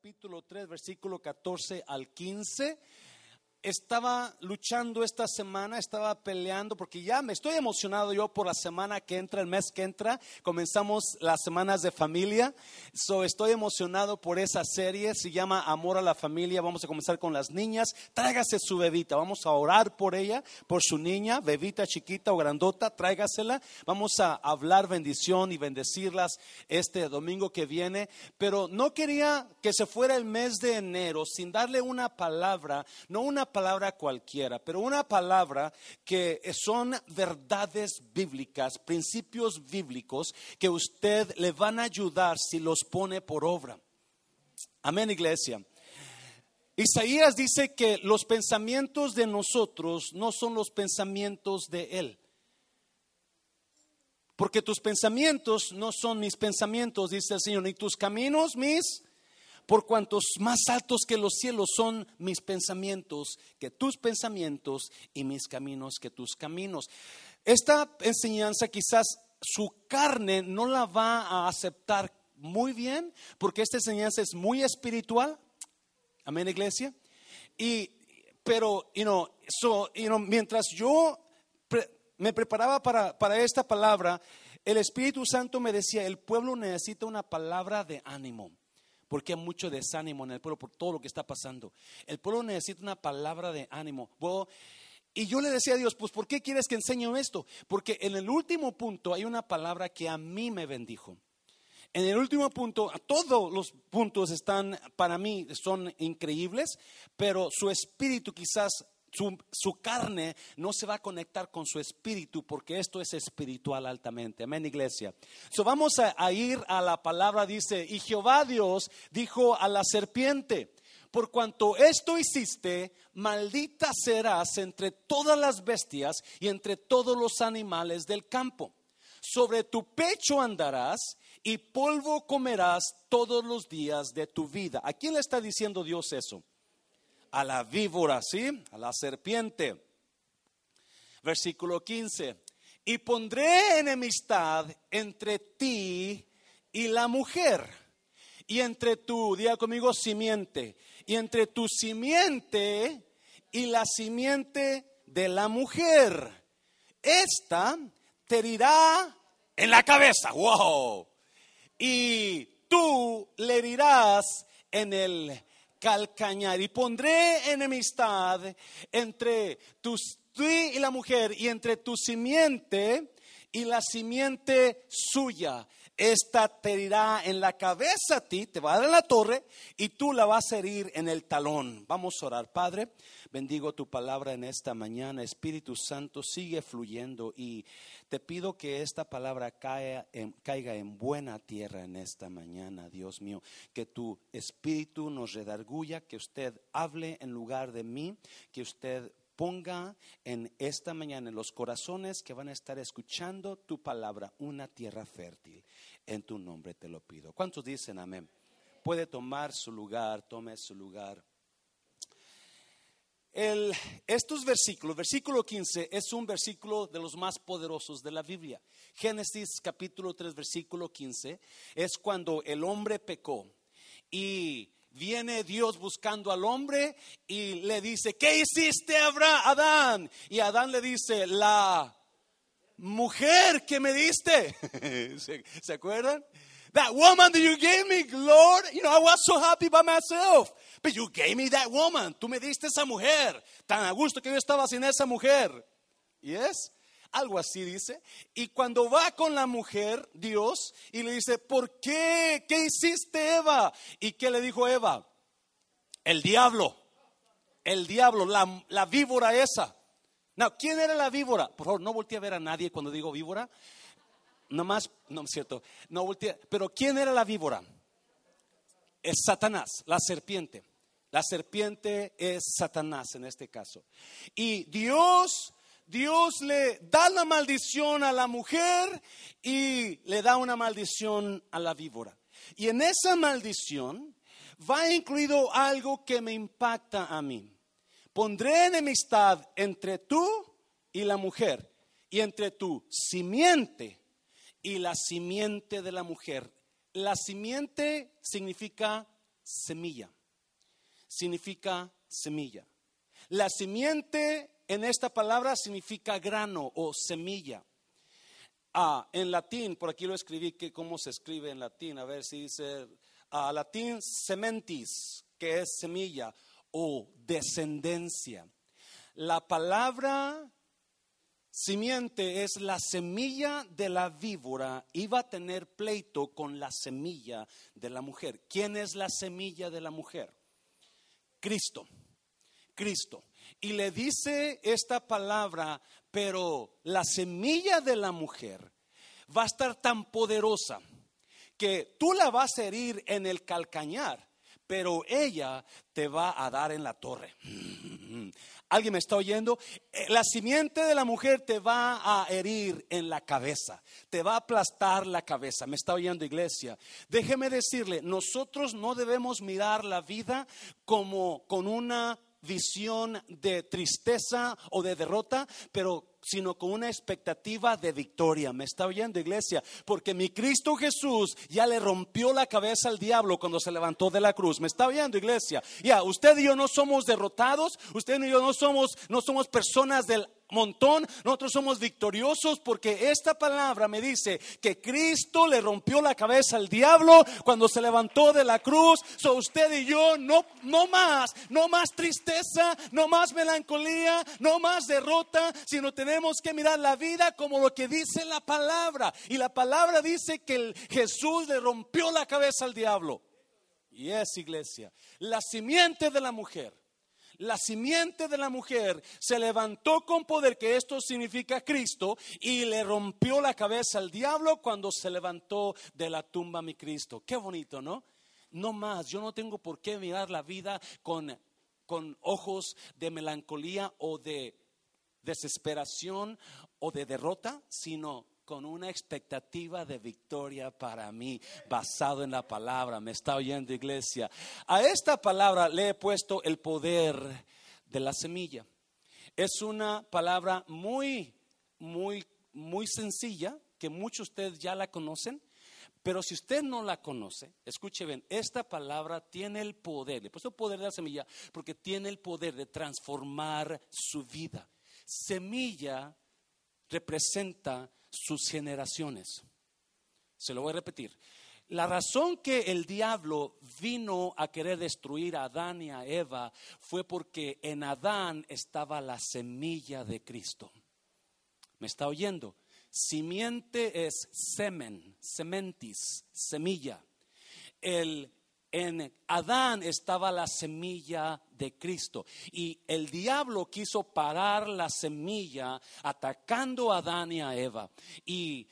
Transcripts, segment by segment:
capítulo 3, versículo 14 al 15 estaba luchando esta semana, estaba peleando, porque ya me estoy emocionado yo por la semana que entra, el mes que entra. Comenzamos las semanas de familia. So, estoy emocionado por esa serie. Se llama Amor a la Familia. Vamos a comenzar con las niñas. Tráigase su bebita. Vamos a orar por ella, por su niña, bebita chiquita o grandota. Tráigasela. Vamos a hablar bendición y bendecirlas este domingo que viene. Pero no quería que se fuera el mes de enero sin darle una palabra, no una palabra cualquiera, pero una palabra que son verdades bíblicas, principios bíblicos que usted le van a ayudar si los pone por obra. Amén, iglesia. Isaías dice que los pensamientos de nosotros no son los pensamientos de Él. Porque tus pensamientos no son mis pensamientos, dice el Señor, ni tus caminos mis por cuantos más altos que los cielos son mis pensamientos que tus pensamientos y mis caminos que tus caminos. Esta enseñanza quizás su carne no la va a aceptar muy bien porque esta enseñanza es muy espiritual. Amén, iglesia. Y, pero, you know, so, mientras yo me preparaba para, para esta palabra, el Espíritu Santo me decía, el pueblo necesita una palabra de ánimo porque hay mucho desánimo en el pueblo por todo lo que está pasando. El pueblo necesita una palabra de ánimo. Y yo le decía a Dios, pues ¿por qué quieres que enseñe esto? Porque en el último punto hay una palabra que a mí me bendijo. En el último punto, todos los puntos están, para mí, son increíbles, pero su espíritu quizás su, carne no se va a conectar con su espíritu porque esto es espiritual altamente. Amén, iglesia. So vamos a, ir a la palabra, dice, y Jehová Dios dijo a la serpiente, por cuanto esto hiciste, maldita serás entre todas las bestias y entre todos los animales del campo. Sobre tu pecho andarás y polvo comerás todos los días de tu vida. ¿A quién le está diciendo Dios eso? A la víbora, ¿sí? A la serpiente. Versículo 15. Y pondré enemistad entre ti y la mujer, y entre tu, diga conmigo, simiente, y entre tu simiente y la simiente de la mujer. Esta te herirá en la cabeza, wow. Y tú le herirás en el calcañar y pondré enemistad entre tu, y la mujer y entre tu simiente y la simiente suya. Esta te herirá en la cabeza a ti, te va a dar en la torre y tú la vas a herir en el talón. Vamos a orar, Padre. Bendigo tu palabra en esta mañana. Espíritu Santo, sigue fluyendo y te pido que esta palabra caiga en, caiga en buena tierra en esta mañana, Dios mío. Que tu espíritu nos redarguya, que usted hable en lugar de mí, que usted ponga en esta mañana en los corazones que van a estar escuchando tu palabra una tierra fértil. En tu nombre te lo pido. ¿Cuántos dicen amén? Puede tomar su lugar, tome su lugar estos versículos, versículo 15 es un versículo de los más poderosos de la Biblia. Génesis capítulo 3, versículo 15 es cuando el hombre pecó y viene Dios buscando al hombre y le dice, ¿qué hiciste Adán? Y Adán le dice, la mujer que me diste. ¿Se, acuerdan? That woman that you gave me, Lord, you know, I was so happy by myself. But you gave me that woman. Tú me diste esa mujer. Tan a gusto que yo estaba sin esa mujer. ¿Y es? Algo así dice. Y cuando va con la mujer, Dios, y le dice, ¿por qué? ¿Qué hiciste, Eva? ¿Y qué le dijo Eva? El diablo. El diablo, la, la víbora esa. No, ¿quién era la víbora? Por favor, no volteé a ver a nadie cuando digo víbora. Nomás, no es cierto. No volteé. Pero ¿quién era la víbora? Es Satanás, la serpiente. La serpiente es Satanás en este caso. Y Dios, Dios le da la maldición a la mujer y le da una maldición a la víbora. Y en esa maldición va incluido algo que me impacta a mí. Pondré enemistad entre tú y la mujer y entre tu simiente y la simiente de la mujer. La simiente significa semilla. Significa semilla. La simiente en esta palabra significa grano o semilla. Ah, en latín, por aquí lo escribí, que cómo se escribe en latín, a ver si dice, ah, latín sementis, que es semilla o descendencia. La palabra simiente es la semilla de la víbora, iba a tener pleito con la semilla de la mujer. ¿Quién es la semilla de la mujer? Cristo. Cristo. Y le dice esta palabra, pero la semilla de la mujer va a estar tan poderosa que tú la vas a herir en el calcañar, pero ella te va a dar en la torre. ¿Alguien me está oyendo? Eh, la simiente de la mujer te va a herir en la cabeza, te va a aplastar la cabeza. ¿Me está oyendo iglesia? Déjeme decirle, nosotros no debemos mirar la vida como con una visión de tristeza o de derrota, pero sino con una expectativa de victoria. ¿Me está oyendo, iglesia? Porque mi Cristo Jesús ya le rompió la cabeza al diablo cuando se levantó de la cruz. ¿Me está oyendo, iglesia? Ya, usted y yo no somos derrotados, usted y yo no somos no somos personas del montón, nosotros somos victoriosos porque esta palabra me dice que Cristo le rompió la cabeza al diablo cuando se levantó de la cruz. So usted y yo no, no más, no más tristeza, no más melancolía, no más derrota, sino tenemos que mirar la vida como lo que dice la palabra. Y la palabra dice que Jesús le rompió la cabeza al diablo. Y es iglesia, la simiente de la mujer la simiente de la mujer se levantó con poder, que esto significa Cristo, y le rompió la cabeza al diablo cuando se levantó de la tumba mi Cristo. Qué bonito, ¿no? No más, yo no tengo por qué mirar la vida con, con ojos de melancolía o de desesperación o de derrota, sino con una expectativa de victoria para mí, basado en la palabra. Me está oyendo iglesia. A esta palabra le he puesto el poder de la semilla. Es una palabra muy, muy, muy sencilla, que muchos de ustedes ya la conocen. Pero si usted no la conoce, escuche bien, esta palabra tiene el poder, le he puesto el poder de la semilla, porque tiene el poder de transformar su vida. Semilla representa sus generaciones. Se lo voy a repetir. La razón que el diablo vino a querer destruir a Adán y a Eva fue porque en Adán estaba la semilla de Cristo. ¿Me está oyendo? Simiente es semen, sementis, semilla. El, en Adán estaba la semilla de Cristo y el diablo quiso parar la semilla atacando a Adán y a Eva. Y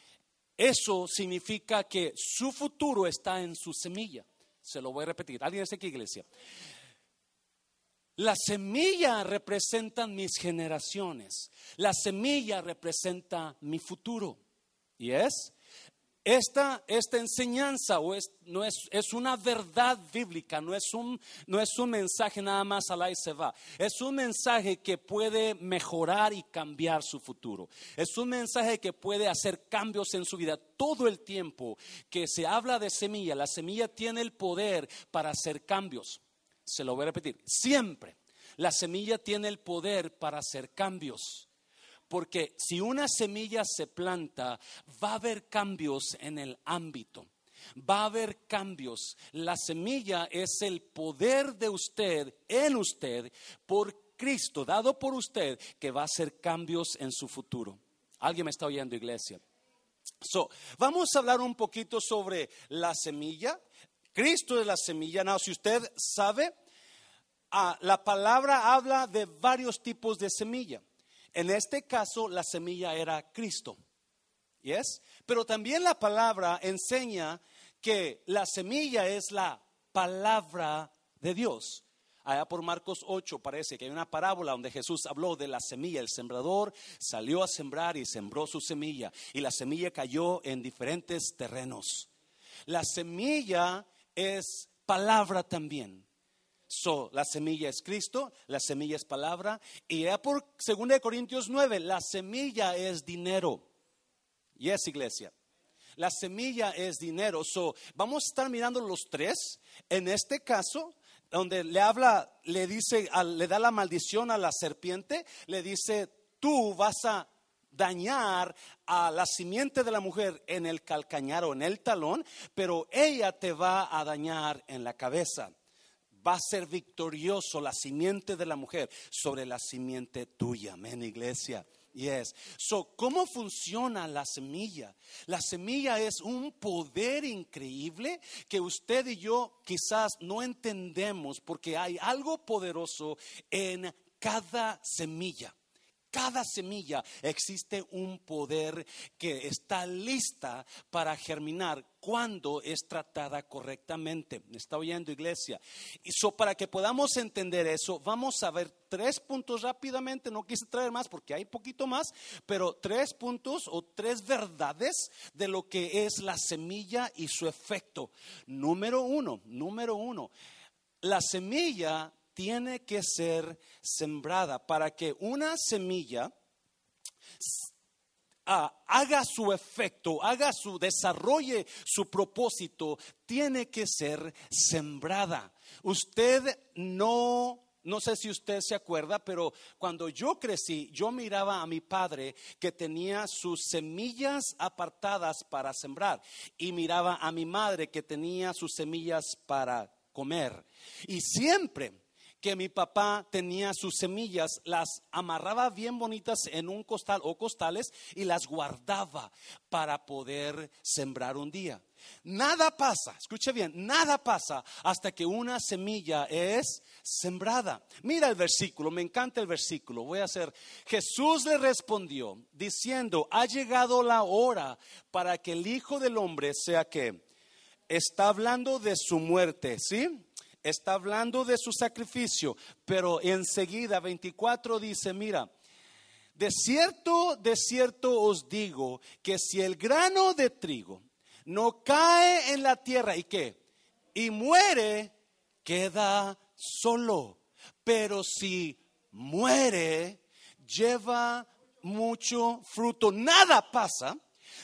eso significa que su futuro está en su semilla. Se lo voy a repetir. ¿Alguien está aquí, iglesia? La semilla representa mis generaciones. La semilla representa mi futuro. ¿Y es? Esta, esta enseñanza o es, no es, es, una verdad bíblica, no es, un, no es un mensaje nada más a la y se va. Es un mensaje que puede mejorar y cambiar su futuro. Es un mensaje que puede hacer cambios en su vida todo el tiempo que se habla de semilla. La semilla tiene el poder para hacer cambios. Se lo voy a repetir. Siempre. La semilla tiene el poder para hacer cambios. Porque si una semilla se planta, va a haber cambios en el ámbito. Va a haber cambios. La semilla es el poder de usted, en usted, por Cristo, dado por usted, que va a hacer cambios en su futuro. ¿Alguien me está oyendo, iglesia? So, vamos a hablar un poquito sobre la semilla. Cristo es la semilla. No, si usted sabe, ah, la palabra habla de varios tipos de semilla. En este caso, la semilla era Cristo. ¿Yes? Pero también la palabra enseña que la semilla es la palabra de Dios. Allá por Marcos 8 parece que hay una parábola donde Jesús habló de la semilla. El sembrador salió a sembrar y sembró su semilla. Y la semilla cayó en diferentes terrenos. La semilla es palabra también. So, la semilla es Cristo, la semilla es palabra, y ya por 2 Corintios 9, la semilla es dinero. Y es iglesia. La semilla es dinero. So, vamos a estar mirando los tres. En este caso, donde le habla, le dice, le da la maldición a la serpiente, le dice, tú vas a dañar a la simiente de la mujer en el calcañar o en el talón, pero ella te va a dañar en la cabeza. Va a ser victorioso la simiente de la mujer sobre la simiente tuya. Amén, iglesia. Yes. So, ¿cómo funciona la semilla? La semilla es un poder increíble que usted y yo quizás no entendemos porque hay algo poderoso en cada semilla cada semilla existe un poder que está lista para germinar cuando es tratada correctamente. ¿Me está oyendo, iglesia? Y so, para que podamos entender eso, vamos a ver tres puntos rápidamente. No quise traer más porque hay poquito más, pero tres puntos o tres verdades de lo que es la semilla y su efecto. Número uno, número uno. La semilla tiene que ser sembrada para que una semilla haga su efecto, haga su desarrolle su propósito, tiene que ser sembrada. Usted no no sé si usted se acuerda, pero cuando yo crecí, yo miraba a mi padre que tenía sus semillas apartadas para sembrar y miraba a mi madre que tenía sus semillas para comer. Y siempre que mi papá tenía sus semillas, las amarraba bien bonitas en un costal o costales y las guardaba para poder sembrar un día. Nada pasa, escuche bien, nada pasa hasta que una semilla es sembrada. Mira el versículo, me encanta el versículo. Voy a hacer, Jesús le respondió diciendo, ha llegado la hora para que el Hijo del Hombre sea que está hablando de su muerte, ¿sí? Está hablando de su sacrificio, pero enseguida 24 dice, mira, de cierto, de cierto os digo que si el grano de trigo no cae en la tierra y qué, y muere, queda solo, pero si muere, lleva mucho fruto. Nada pasa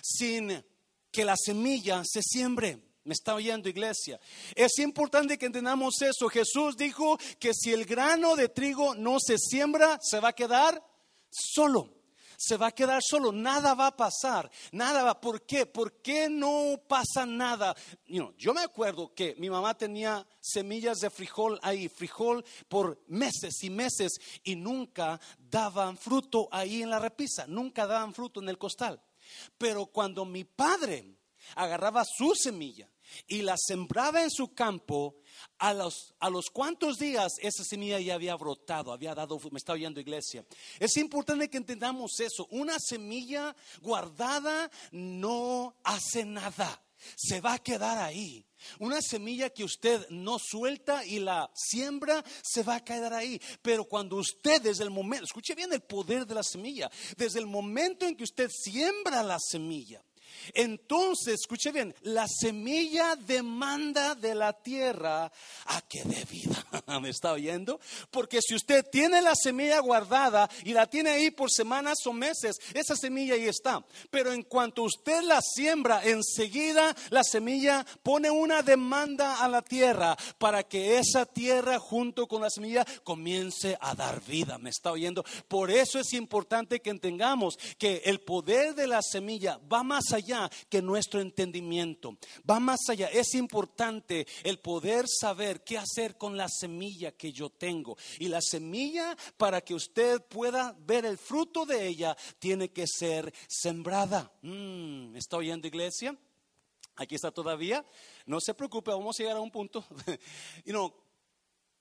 sin que la semilla se siembre. Me está oyendo iglesia. Es importante que entendamos eso. Jesús dijo que si el grano de trigo no se siembra, se va a quedar solo. Se va a quedar solo, nada va a pasar, nada va. ¿Por qué? ¿Por qué no pasa nada? yo me acuerdo que mi mamá tenía semillas de frijol ahí, frijol por meses y meses y nunca daban fruto ahí en la repisa, nunca daban fruto en el costal. Pero cuando mi padre agarraba su semilla y la sembraba en su campo, a los, a los cuantos días esa semilla ya había brotado, había dado, me está oyendo iglesia. Es importante que entendamos eso. Una semilla guardada no hace nada, se va a quedar ahí. Una semilla que usted no suelta y la siembra, se va a quedar ahí. Pero cuando usted desde el momento, escuche bien el poder de la semilla, desde el momento en que usted siembra la semilla, entonces, escuche bien, la semilla demanda de la tierra a que dé vida. ¿Me está oyendo? Porque si usted tiene la semilla guardada y la tiene ahí por semanas o meses, esa semilla ahí está. Pero en cuanto usted la siembra, enseguida la semilla pone una demanda a la tierra para que esa tierra junto con la semilla comience a dar vida. ¿Me está oyendo? Por eso es importante que entendamos que el poder de la semilla va más allá que nuestro entendimiento, va más allá. Es importante el poder saber qué hacer con la semilla que yo tengo. Y la semilla, para que usted pueda ver el fruto de ella, tiene que ser sembrada. Mm, ¿Está oyendo, iglesia? Aquí está todavía. No se preocupe, vamos a llegar a un punto. y no,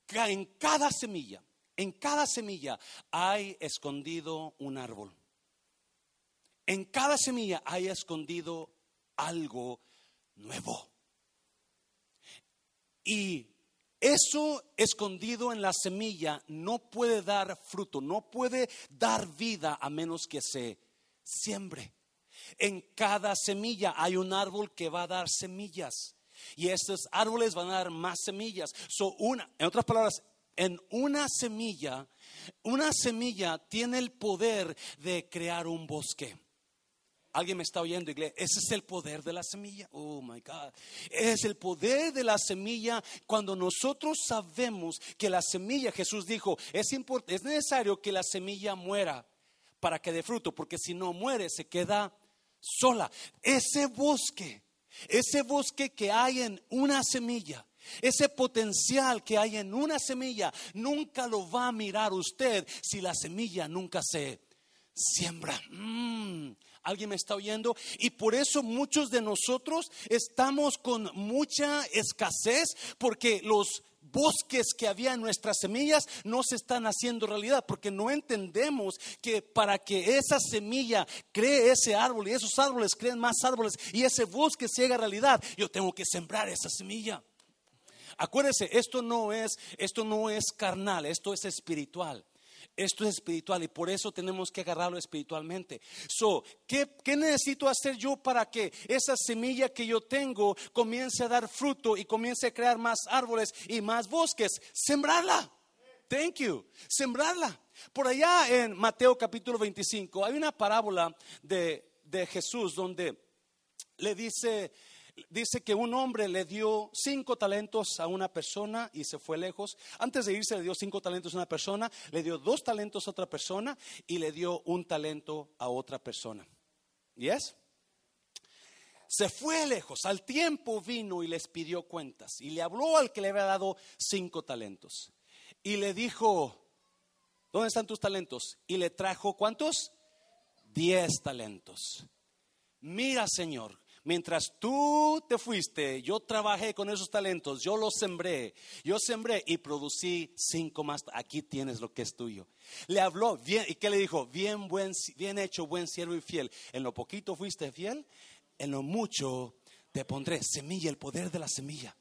en cada semilla, en cada semilla hay escondido un árbol. En cada semilla hay escondido algo nuevo. Y eso escondido en la semilla no puede dar fruto, no puede dar vida a menos que se siembre. En cada semilla hay un árbol que va a dar semillas. Y estos árboles van a dar más semillas. So una, en otras palabras, en una semilla, una semilla tiene el poder de crear un bosque. Alguien me está oyendo, iglesia. Ese es el poder de la semilla. Oh my God. Es el poder de la semilla cuando nosotros sabemos que la semilla, Jesús dijo, es, es necesario que la semilla muera para que dé fruto, porque si no muere, se queda sola. Ese bosque, ese bosque que hay en una semilla, ese potencial que hay en una semilla, nunca lo va a mirar usted si la semilla nunca se siembra. Mm. ¿Alguien me está oyendo? Y por eso muchos de nosotros estamos con mucha escasez porque los bosques que había en nuestras semillas no se están haciendo realidad porque no entendemos que para que esa semilla cree ese árbol y esos árboles creen más árboles y ese bosque se haga realidad, yo tengo que sembrar esa semilla. Acuérdese, esto no es esto no es carnal, esto es espiritual. Esto es espiritual y por eso tenemos que agarrarlo espiritualmente. So, ¿qué, necesito hacer yo para que esa semilla que yo tengo comience a dar fruto y comience a crear más árboles y más bosques? Sembrarla. Thank you. Sembrarla. Por allá en Mateo capítulo 25 hay una parábola de, de Jesús donde le dice dice que un hombre le dio cinco talentos a una persona y se fue lejos. Antes de irse le dio cinco talentos a una persona, le dio dos talentos a otra persona y le dio un talento a otra persona. ¿Yes? Se fue lejos, al tiempo vino y les pidió cuentas y le habló al que le había dado cinco talentos y le dijo, ¿dónde están tus talentos? Y le trajo cuántos? Diez talentos. Mira, Señor, Mientras tú te fuiste, yo trabajé con esos talentos, yo los sembré, yo sembré y producí cinco más. Aquí tienes lo que es tuyo. Le habló bien, ¿y qué le dijo? Bien, buen, bien hecho, buen siervo y fiel. En lo poquito fuiste fiel, en lo mucho te pondré. Semilla, el poder de la semilla.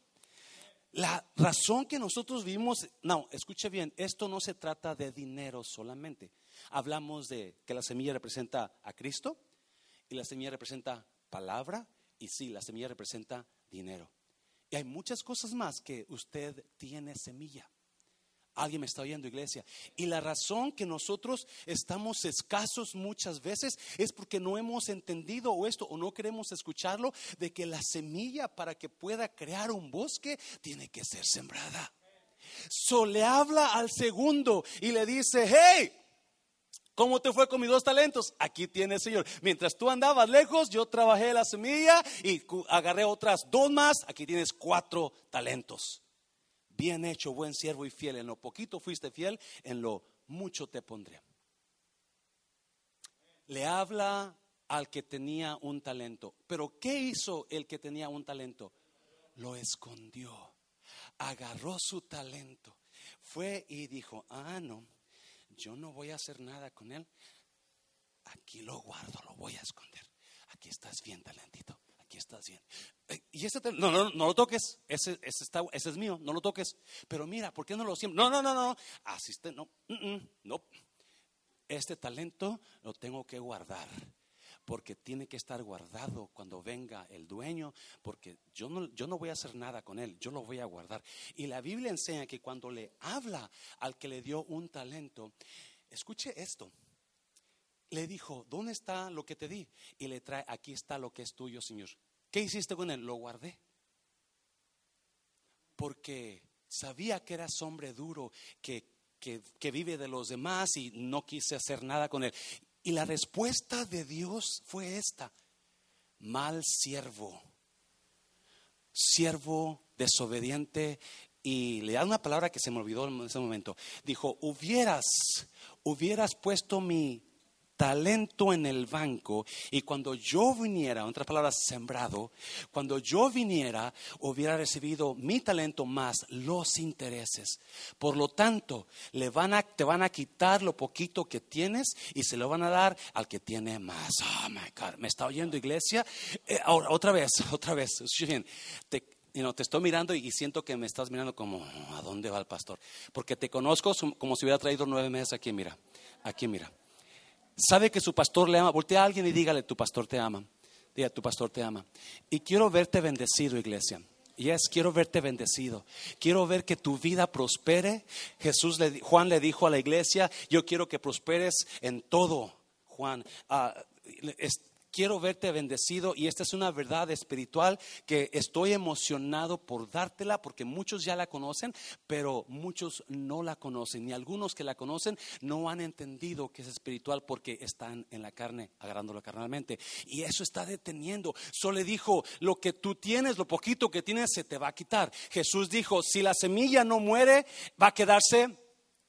La razón que nosotros vimos, no, escuche bien, esto no se trata de dinero solamente. Hablamos de que la semilla representa a Cristo y la semilla representa palabra y sí, la semilla representa dinero. Y hay muchas cosas más que usted tiene semilla. Alguien me está oyendo, iglesia. Y la razón que nosotros estamos escasos muchas veces es porque no hemos entendido esto o no queremos escucharlo de que la semilla para que pueda crear un bosque tiene que ser sembrada. So le habla al segundo y le dice, hey, ¿Cómo te fue con mis dos talentos? Aquí tienes, Señor. Mientras tú andabas lejos, yo trabajé la semilla y agarré otras dos más. Aquí tienes cuatro talentos. Bien hecho, buen siervo y fiel. En lo poquito fuiste fiel, en lo mucho te pondré. Le habla al que tenía un talento. Pero ¿qué hizo el que tenía un talento? Lo escondió. Agarró su talento. Fue y dijo, ah, no yo no voy a hacer nada con él. Aquí lo guardo, lo voy a esconder. Aquí estás bien, talentito. Aquí estás bien. Eh, y ese no, no, no lo toques. Ese, ese, está, ese es mío. No lo toques. Pero mira, ¿por qué no lo siempre? No, no, no, no. Asiste, no. no. Este talento lo tengo que guardar porque tiene que estar guardado cuando venga el dueño, porque yo no, yo no voy a hacer nada con él, yo lo voy a guardar. Y la Biblia enseña que cuando le habla al que le dio un talento, escuche esto, le dijo, ¿dónde está lo que te di? Y le trae, aquí está lo que es tuyo, Señor. ¿Qué hiciste con él? Lo guardé. Porque sabía que eras hombre duro, que, que, que, vive de los demás y no quise hacer nada con él. Y la respuesta de Dios fue esta, mal siervo, siervo desobediente. Y le da una palabra que se me olvidó en ese momento. Dijo, hubieras, hubieras puesto mi talento en el banco y cuando yo viniera, en otras palabras, sembrado, cuando yo viniera, hubiera recibido mi talento más los intereses. Por lo tanto, le van a, te van a quitar lo poquito que tienes y se lo van a dar al que tiene más. Oh my God, ¿me está oyendo iglesia? Eh, otra vez, otra vez. Te, te estoy mirando y siento que me estás mirando como, ¿a dónde va el pastor? Porque te conozco como si hubiera traído nueve meses aquí, mira, aquí, mira sabe que su pastor le ama, voltea a alguien y dígale, tu pastor te ama. Diga, tu pastor te ama. Y quiero verte bendecido, iglesia. Yes, quiero verte bendecido. Quiero ver que tu vida prospere. Jesús, le, Juan le dijo a la iglesia, yo quiero que prosperes en todo, Juan. Ah, quiero verte bendecido y esta es una verdad espiritual que estoy emocionado por dártela porque muchos ya la conocen, pero muchos no la conocen y algunos que la conocen no han entendido que es espiritual porque están en la carne, agarrándolo carnalmente. Y eso está deteniendo. Solo dijo, lo que tú tienes, lo poquito que tienes, se te va a quitar. Jesús dijo, si la semilla no muere, va a quedarse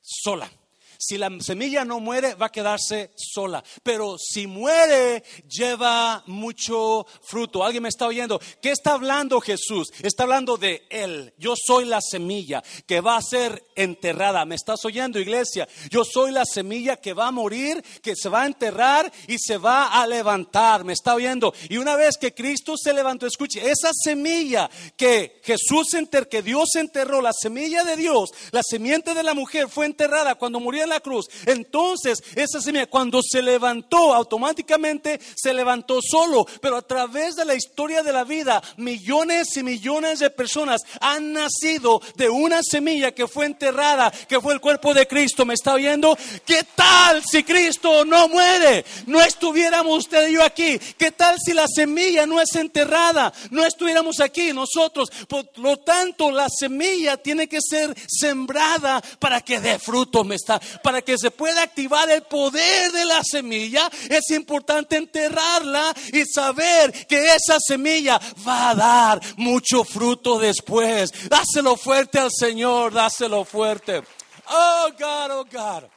sola. Si la semilla no muere, va a quedarse sola. Pero si muere, lleva mucho fruto. ¿Alguien me está oyendo? ¿Qué está hablando Jesús? Está hablando de Él. Yo soy la semilla que va a ser enterrada. ¿Me estás oyendo, iglesia? Yo soy la semilla que va a morir, que se va a enterrar y se va a levantar. ¿Me está oyendo? Y una vez que Cristo se levantó, escuche, esa semilla que Jesús enterró, que Dios enterró, la semilla de Dios, la semiente de la mujer fue enterrada cuando murió en la cruz. Entonces, esa semilla, cuando se levantó, automáticamente se levantó solo. Pero a través de la historia de la vida, millones y millones de personas han nacido de una semilla que fue enterrada, que fue el cuerpo de Cristo. ¿Me está oyendo? ¿Qué tal si Cristo no muere? No estuviéramos usted y yo aquí. ¿Qué tal si la semilla no es enterrada? No estuviéramos aquí nosotros. Por lo tanto, la semilla tiene que ser sembrada para que dé fruto. Me está, para que se pueda activar el poder de la semilla, es importante enterrarla y saber que esa semilla va a dar mucho fruto después. Dáselo fuerte al Señor, dáselo fuerte. Oh God, oh God.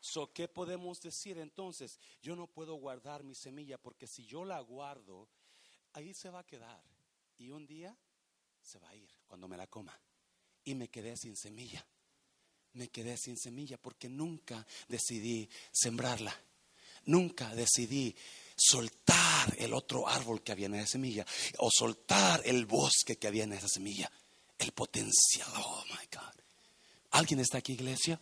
So, ¿Qué podemos decir entonces? Yo no puedo guardar mi semilla porque si yo la guardo, ahí se va a quedar. Y un día se va a ir cuando me la coma. Y me quedé sin semilla me quedé sin semilla porque nunca decidí sembrarla. Nunca decidí soltar el otro árbol que había en esa semilla o soltar el bosque que había en esa semilla. El potencial. Oh my God. ¿Alguien está aquí, iglesia?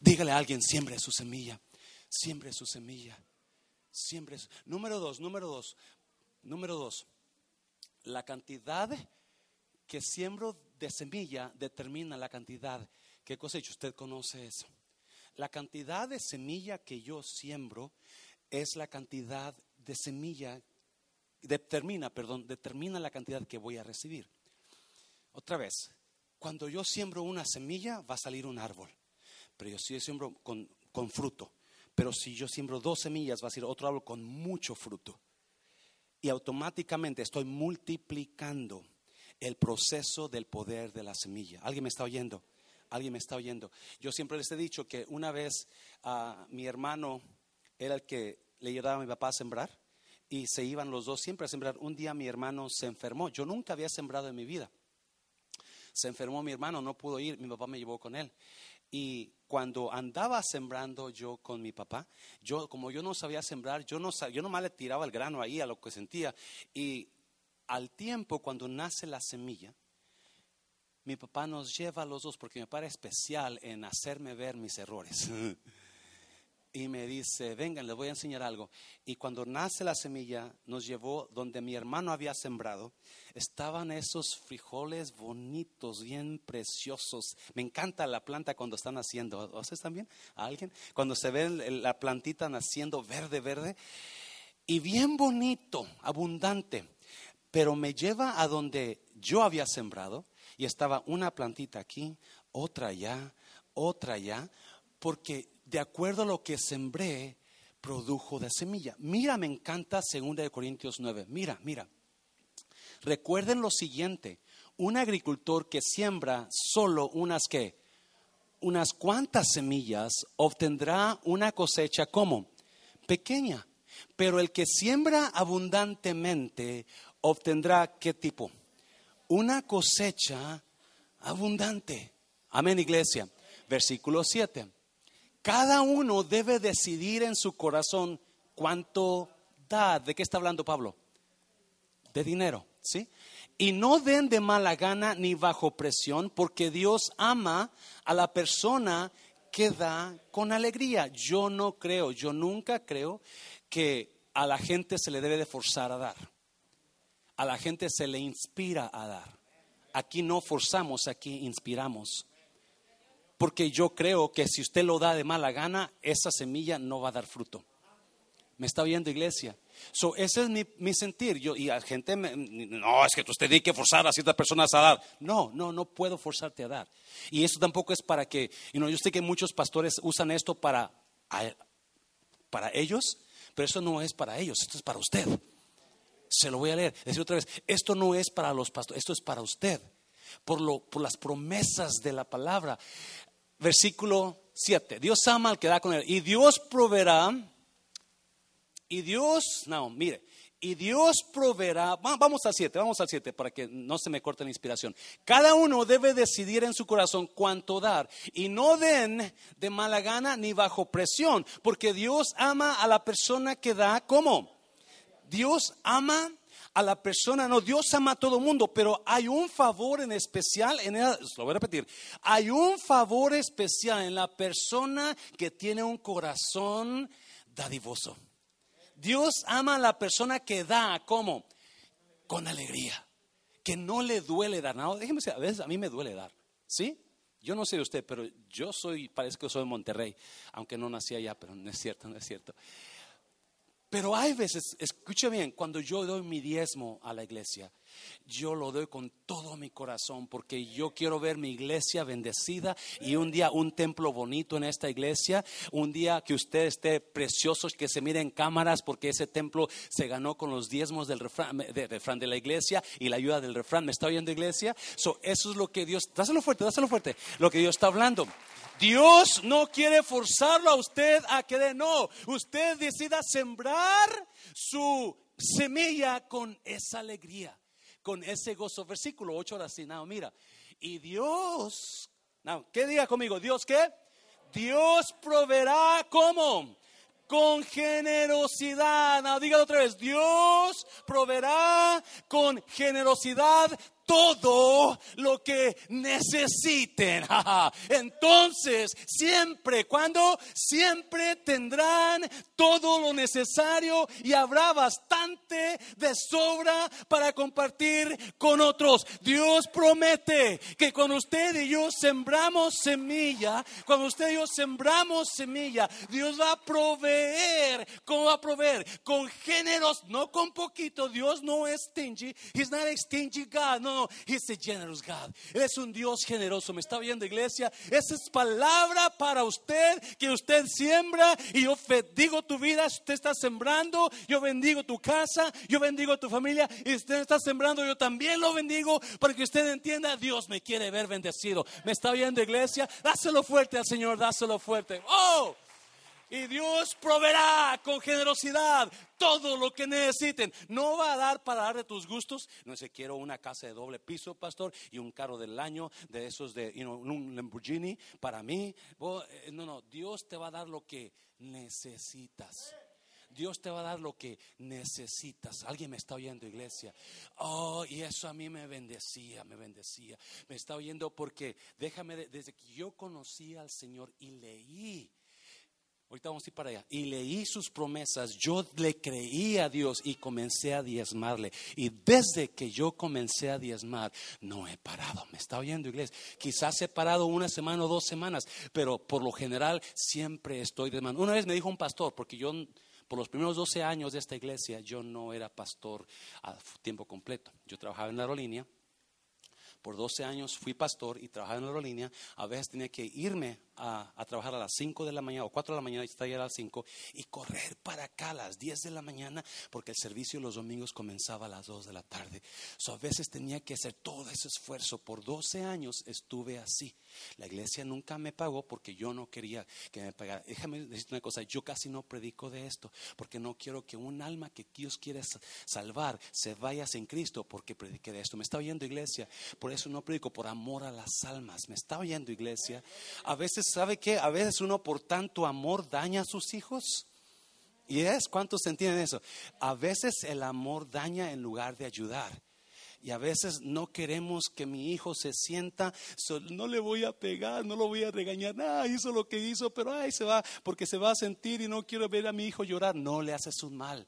Dígale a alguien, siembre su semilla. Siembre su semilla. Siembre. Número dos, número dos. Número dos. La cantidad que siembro de semilla determina la cantidad ¿Qué cosecha? Usted conoce eso. La cantidad de semilla que yo siembro es la cantidad de semilla, determina, perdón, determina la cantidad que voy a recibir. Otra vez, cuando yo siembro una semilla va a salir un árbol, pero yo si siembro con, con fruto, pero si yo siembro dos semillas va a salir otro árbol con mucho fruto. Y automáticamente estoy multiplicando el proceso del poder de la semilla. ¿Alguien me está oyendo? Alguien me está oyendo. Yo siempre les he dicho que una vez a mi hermano era el que le ayudaba a mi papá a sembrar y se iban los dos siempre a sembrar. Un día mi hermano se enfermó. Yo nunca había sembrado en mi vida. Se enfermó mi hermano, no pudo ir. Mi papá me llevó con él. Y cuando andaba sembrando yo con mi papá, yo como yo no sabía sembrar, yo no yo nomás le tiraba el grano ahí a lo que sentía. Y al tiempo, cuando nace la semilla, mi papá nos lleva a los dos porque me parece especial en hacerme ver mis errores. y me dice, vengan, les voy a enseñar algo. Y cuando nace la semilla, nos llevó donde mi hermano había sembrado. Estaban esos frijoles bonitos, bien preciosos. Me encanta la planta cuando están naciendo. ¿Ustedes también? ¿A alguien? Cuando se ve la plantita naciendo verde, verde. Y bien bonito, abundante. Pero me lleva a donde yo había sembrado y estaba una plantita aquí, otra allá, otra allá, porque de acuerdo a lo que sembré, produjo de semilla. Mira, me encanta 2 Corintios 9. Mira, mira. Recuerden lo siguiente, un agricultor que siembra solo unas que unas cuantas semillas obtendrá una cosecha como pequeña, pero el que siembra abundantemente obtendrá qué tipo? Una cosecha abundante. Amén, iglesia. Versículo 7. Cada uno debe decidir en su corazón cuánto da. ¿De qué está hablando Pablo? De dinero, ¿sí? Y no den de mala gana ni bajo presión, porque Dios ama a la persona que da con alegría. Yo no creo, yo nunca creo que a la gente se le debe de forzar a dar a la gente se le inspira a dar. Aquí no forzamos, aquí inspiramos. Porque yo creo que si usted lo da de mala gana, esa semilla no va a dar fruto. ¿Me está oyendo, iglesia? So, ese es mi, mi sentir. Yo, y a gente, me, no, es que usted tiene que forzar a ciertas personas a dar. No, no, no puedo forzarte a dar. Y eso tampoco es para que, you know, yo sé que muchos pastores usan esto para, para ellos, pero eso no es para ellos, esto es para usted. Se lo voy a leer, decir otra vez, esto no es para los pastores, esto es para usted, por, lo, por las promesas de la palabra. Versículo 7, Dios ama al que da con él y Dios proveerá y Dios, no, mire, y Dios proveerá, vamos al 7, vamos al 7 para que no se me corte la inspiración. Cada uno debe decidir en su corazón cuánto dar y no den de mala gana ni bajo presión, porque Dios ama a la persona que da, ¿cómo? Dios ama a la persona, no, Dios ama a todo mundo, pero hay un favor en especial, lo voy a repetir, hay un favor especial en la persona que tiene un corazón dadivoso. Dios ama a la persona que da, ¿cómo? Con alegría, que no le duele dar. No, déjeme decir, a veces a mí me duele dar, ¿sí? Yo no sé de usted, pero yo soy, parece que soy de Monterrey, aunque no nací allá, pero no es cierto, no es cierto. Pero hay veces, escuche bien, cuando yo doy mi diezmo a la iglesia, yo lo doy con todo mi corazón porque yo quiero ver mi iglesia bendecida y un día un templo bonito en esta iglesia, un día que usted esté precioso, que se mire en cámaras porque ese templo se ganó con los diezmos del refrán de, la iglesia y la ayuda del refrán. ¿Me está oyendo iglesia? eso es lo que Dios, dáselo fuerte, dáselo fuerte, lo que Dios está hablando. Dios no quiere forzarlo a usted a que dé, no, usted decida sembrar su semilla con esa alegría, con ese gozo. Versículo 8 ahora sí, no, mira, y Dios, no, ¿qué diga conmigo? ¿Dios qué? Dios proveerá como con generosidad. No, dígalo otra vez. Dios proveerá con generosidad todo lo que necesiten. Entonces, siempre, cuando siempre tendrán todo lo necesario y habrá bastante de sobra para compartir con otros. Dios promete que cuando usted y yo sembramos semilla, cuando usted y yo sembramos semilla, Dios va a proveer. ¿Cómo va a proveer? Con géneros, no con poquito. Dios no es stingy. He's not a God. No, no, He's a generous God. Él es un Dios generoso. ¿Me está viendo, iglesia? Esa es palabra para usted que usted siembra y yo bendigo tu vida. Usted está sembrando, yo bendigo tu casa, yo bendigo tu familia y usted está sembrando, yo también lo bendigo para que usted entienda, Dios me quiere ver bendecido. ¿Me está viendo, iglesia? Dáselo fuerte al Señor, dáselo fuerte. ¡Oh! Y Dios proveerá con generosidad todo lo que necesiten. No va a dar para dar de tus gustos. No sé, quiero una casa de doble piso, pastor, y un carro del año de esos de un Lamborghini para mí. Eh, no, no, Dios te va a dar lo que necesitas. Dios te va a dar lo que necesitas. Alguien me está oyendo, iglesia. Oh, y eso a mí me bendecía, me bendecía. Me está oyendo porque déjame, desde que yo conocí al Señor y leí Ahorita vamos a ir para allá. Y leí sus promesas, yo le creí a Dios y comencé a diezmarle. Y desde que yo comencé a diezmar, no he parado. ¿Me está oyendo, iglesia? Quizás he parado una semana o dos semanas, pero por lo general siempre estoy diezmando. Una vez me dijo un pastor, porque yo por los primeros 12 años de esta iglesia, yo no era pastor a tiempo completo. Yo trabajaba en la aerolínea. Por 12 años fui pastor y trabajaba en la aerolínea. A veces tenía que irme a, trabajar a las 5 de la mañana o 4 de la mañana y estar a las 5 y correr para acá a las 10 de la mañana porque el servicio los domingos comenzaba a las 2 de la tarde. So, a veces tenía que hacer todo ese esfuerzo. Por 12 años estuve así. La iglesia nunca me pagó porque yo no quería que me pagara. Déjame decirte una cosa, yo casi no predico de esto porque no quiero que un alma que Dios quiere salvar se vaya sin Cristo porque predique de esto. ¿Me está oyendo iglesia? Por eso no predico, por amor a las almas. ¿Me está oyendo iglesia? A veces ¿sabe qué? A veces uno por tanto amor daña a sus hijos. ¿Y es? ¿Cuántos entienden eso? A veces el amor daña en lugar de ayudar. Y a veces no queremos que mi hijo se sienta, no le voy a pegar, no lo voy a regañar, ah, hizo lo que hizo, pero ay, se va, porque se va a sentir y no quiero ver a mi hijo llorar. No le haces un mal.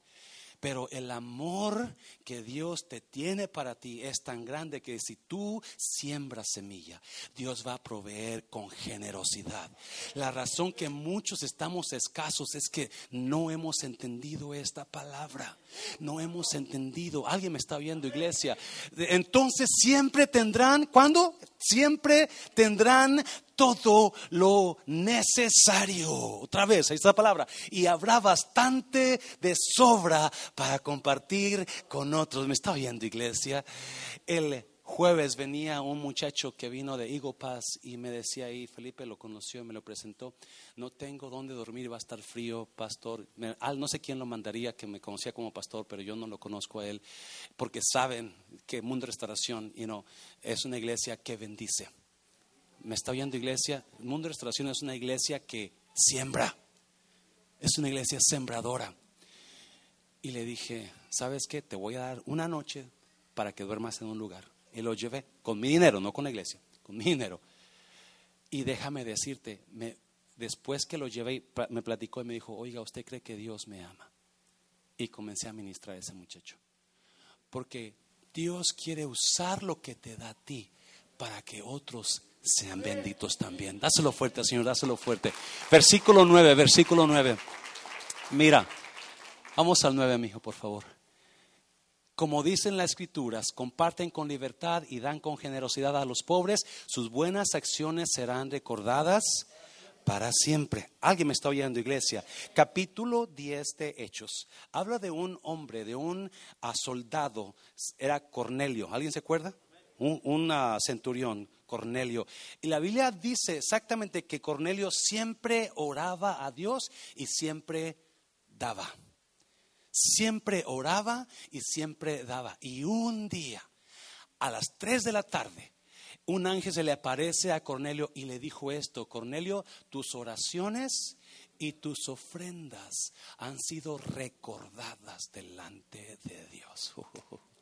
Pero el amor que Dios te tiene para ti es tan grande que si tú siembras semilla, Dios va a proveer con generosidad. La razón que muchos estamos escasos es que no hemos entendido esta palabra. No hemos entendido. Alguien me está viendo, iglesia. Entonces siempre tendrán, ¿cuándo? Siempre tendrán todo lo necesario. Otra vez, ahí está la palabra. Y habrá bastante de sobra para compartir con otros. ¿Me está oyendo, iglesia? El jueves venía un muchacho que vino de Eagle Pass y me decía ahí, Felipe lo conoció, me lo presentó, no tengo dónde dormir, va a estar frío, pastor. no sé quién lo mandaría, que me conocía como pastor, pero yo no lo conozco a él, porque saben que Mundo Restauración you know, es una iglesia que bendice me está oyendo iglesia, mundo restauración es una iglesia que siembra, es una iglesia sembradora. Y le dije, ¿sabes qué? Te voy a dar una noche para que duermas en un lugar. Y lo llevé con mi dinero, no con la iglesia, con mi dinero. Y déjame decirte, me, después que lo llevé, me platicó y me dijo, oiga, ¿usted cree que Dios me ama? Y comencé a ministrar a ese muchacho. Porque Dios quiere usar lo que te da a ti para que otros sean benditos también. Dáselo fuerte, Señor, dáselo fuerte. Versículo 9, versículo 9. Mira, vamos al 9, mi hijo, por favor. Como dicen las escrituras, comparten con libertad y dan con generosidad a los pobres, sus buenas acciones serán recordadas para siempre. Alguien me está oyendo, iglesia. Capítulo 10 de Hechos. Habla de un hombre, de un soldado, era Cornelio. ¿Alguien se acuerda? Un, un centurión, Cornelio. Y la Biblia dice exactamente que Cornelio siempre oraba a Dios y siempre daba. Siempre oraba y siempre daba. Y un día, a las 3 de la tarde, un ángel se le aparece a Cornelio y le dijo esto, Cornelio, tus oraciones y tus ofrendas han sido recordadas delante de Dios.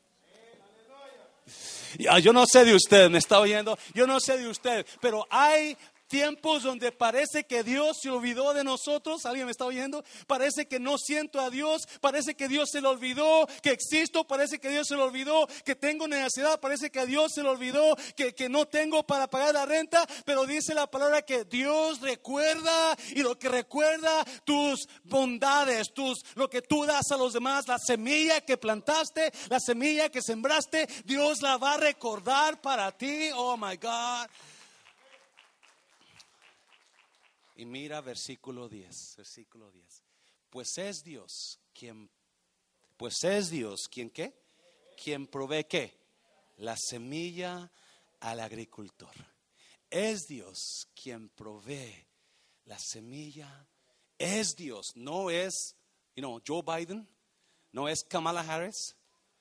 Yo no sé de usted, me está oyendo, yo no sé de usted, pero hay tiempos donde parece que Dios se olvidó de nosotros. ¿Alguien me está oyendo? Parece que no siento a Dios, parece que Dios se le olvidó que existo, parece que Dios se le olvidó que tengo necesidad, parece que a Dios se le olvidó que, que no tengo para pagar la renta, pero dice la palabra que Dios recuerda y lo que recuerda tus bondades, tus, lo que tú das a los demás, la semilla que plantaste, la semilla que sembraste, Dios la va a recordar para ti. Oh my God. Y mira versículo 10, versículo 10. Pues es Dios quien, pues es Dios quien qué? Quien provee? La semilla al agricultor. Es Dios quien provee la semilla. Es Dios, no es, you know, Joe Biden, no es Kamala Harris.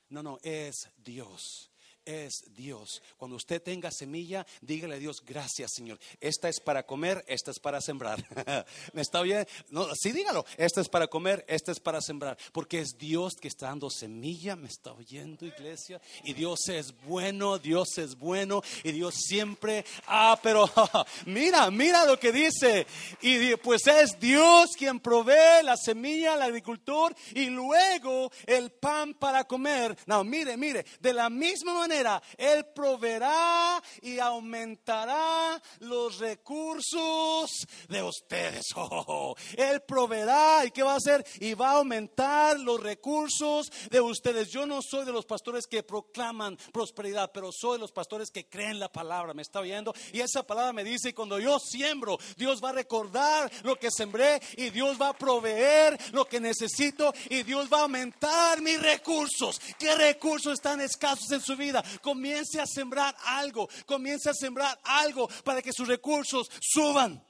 No, no, es Dios es Dios. Cuando usted tenga semilla, dígale a Dios, gracias Señor. Esta es para comer, esta es para sembrar. ¿Me está bien? No, sí, dígalo. Esta es para comer, esta es para sembrar. Porque es Dios que está dando semilla. ¿Me está oyendo, iglesia? Y Dios es bueno, Dios es bueno. Y Dios siempre, ah, pero mira, mira lo que dice. Y pues es Dios quien provee la semilla al agricultor y luego el pan para comer. No, mire, mire, de la misma manera él proveerá y aumentará los recursos de ustedes. Oh, él proveerá y qué va a hacer? Y va a aumentar los recursos de ustedes. Yo no soy de los pastores que proclaman prosperidad, pero soy de los pastores que creen la palabra. ¿Me está oyendo? Y esa palabra me dice, cuando yo siembro, Dios va a recordar lo que sembré y Dios va a proveer lo que necesito y Dios va a aumentar mis recursos. ¿Qué recursos están escasos en su vida? Comience a sembrar algo, comience a sembrar algo para que sus recursos suban.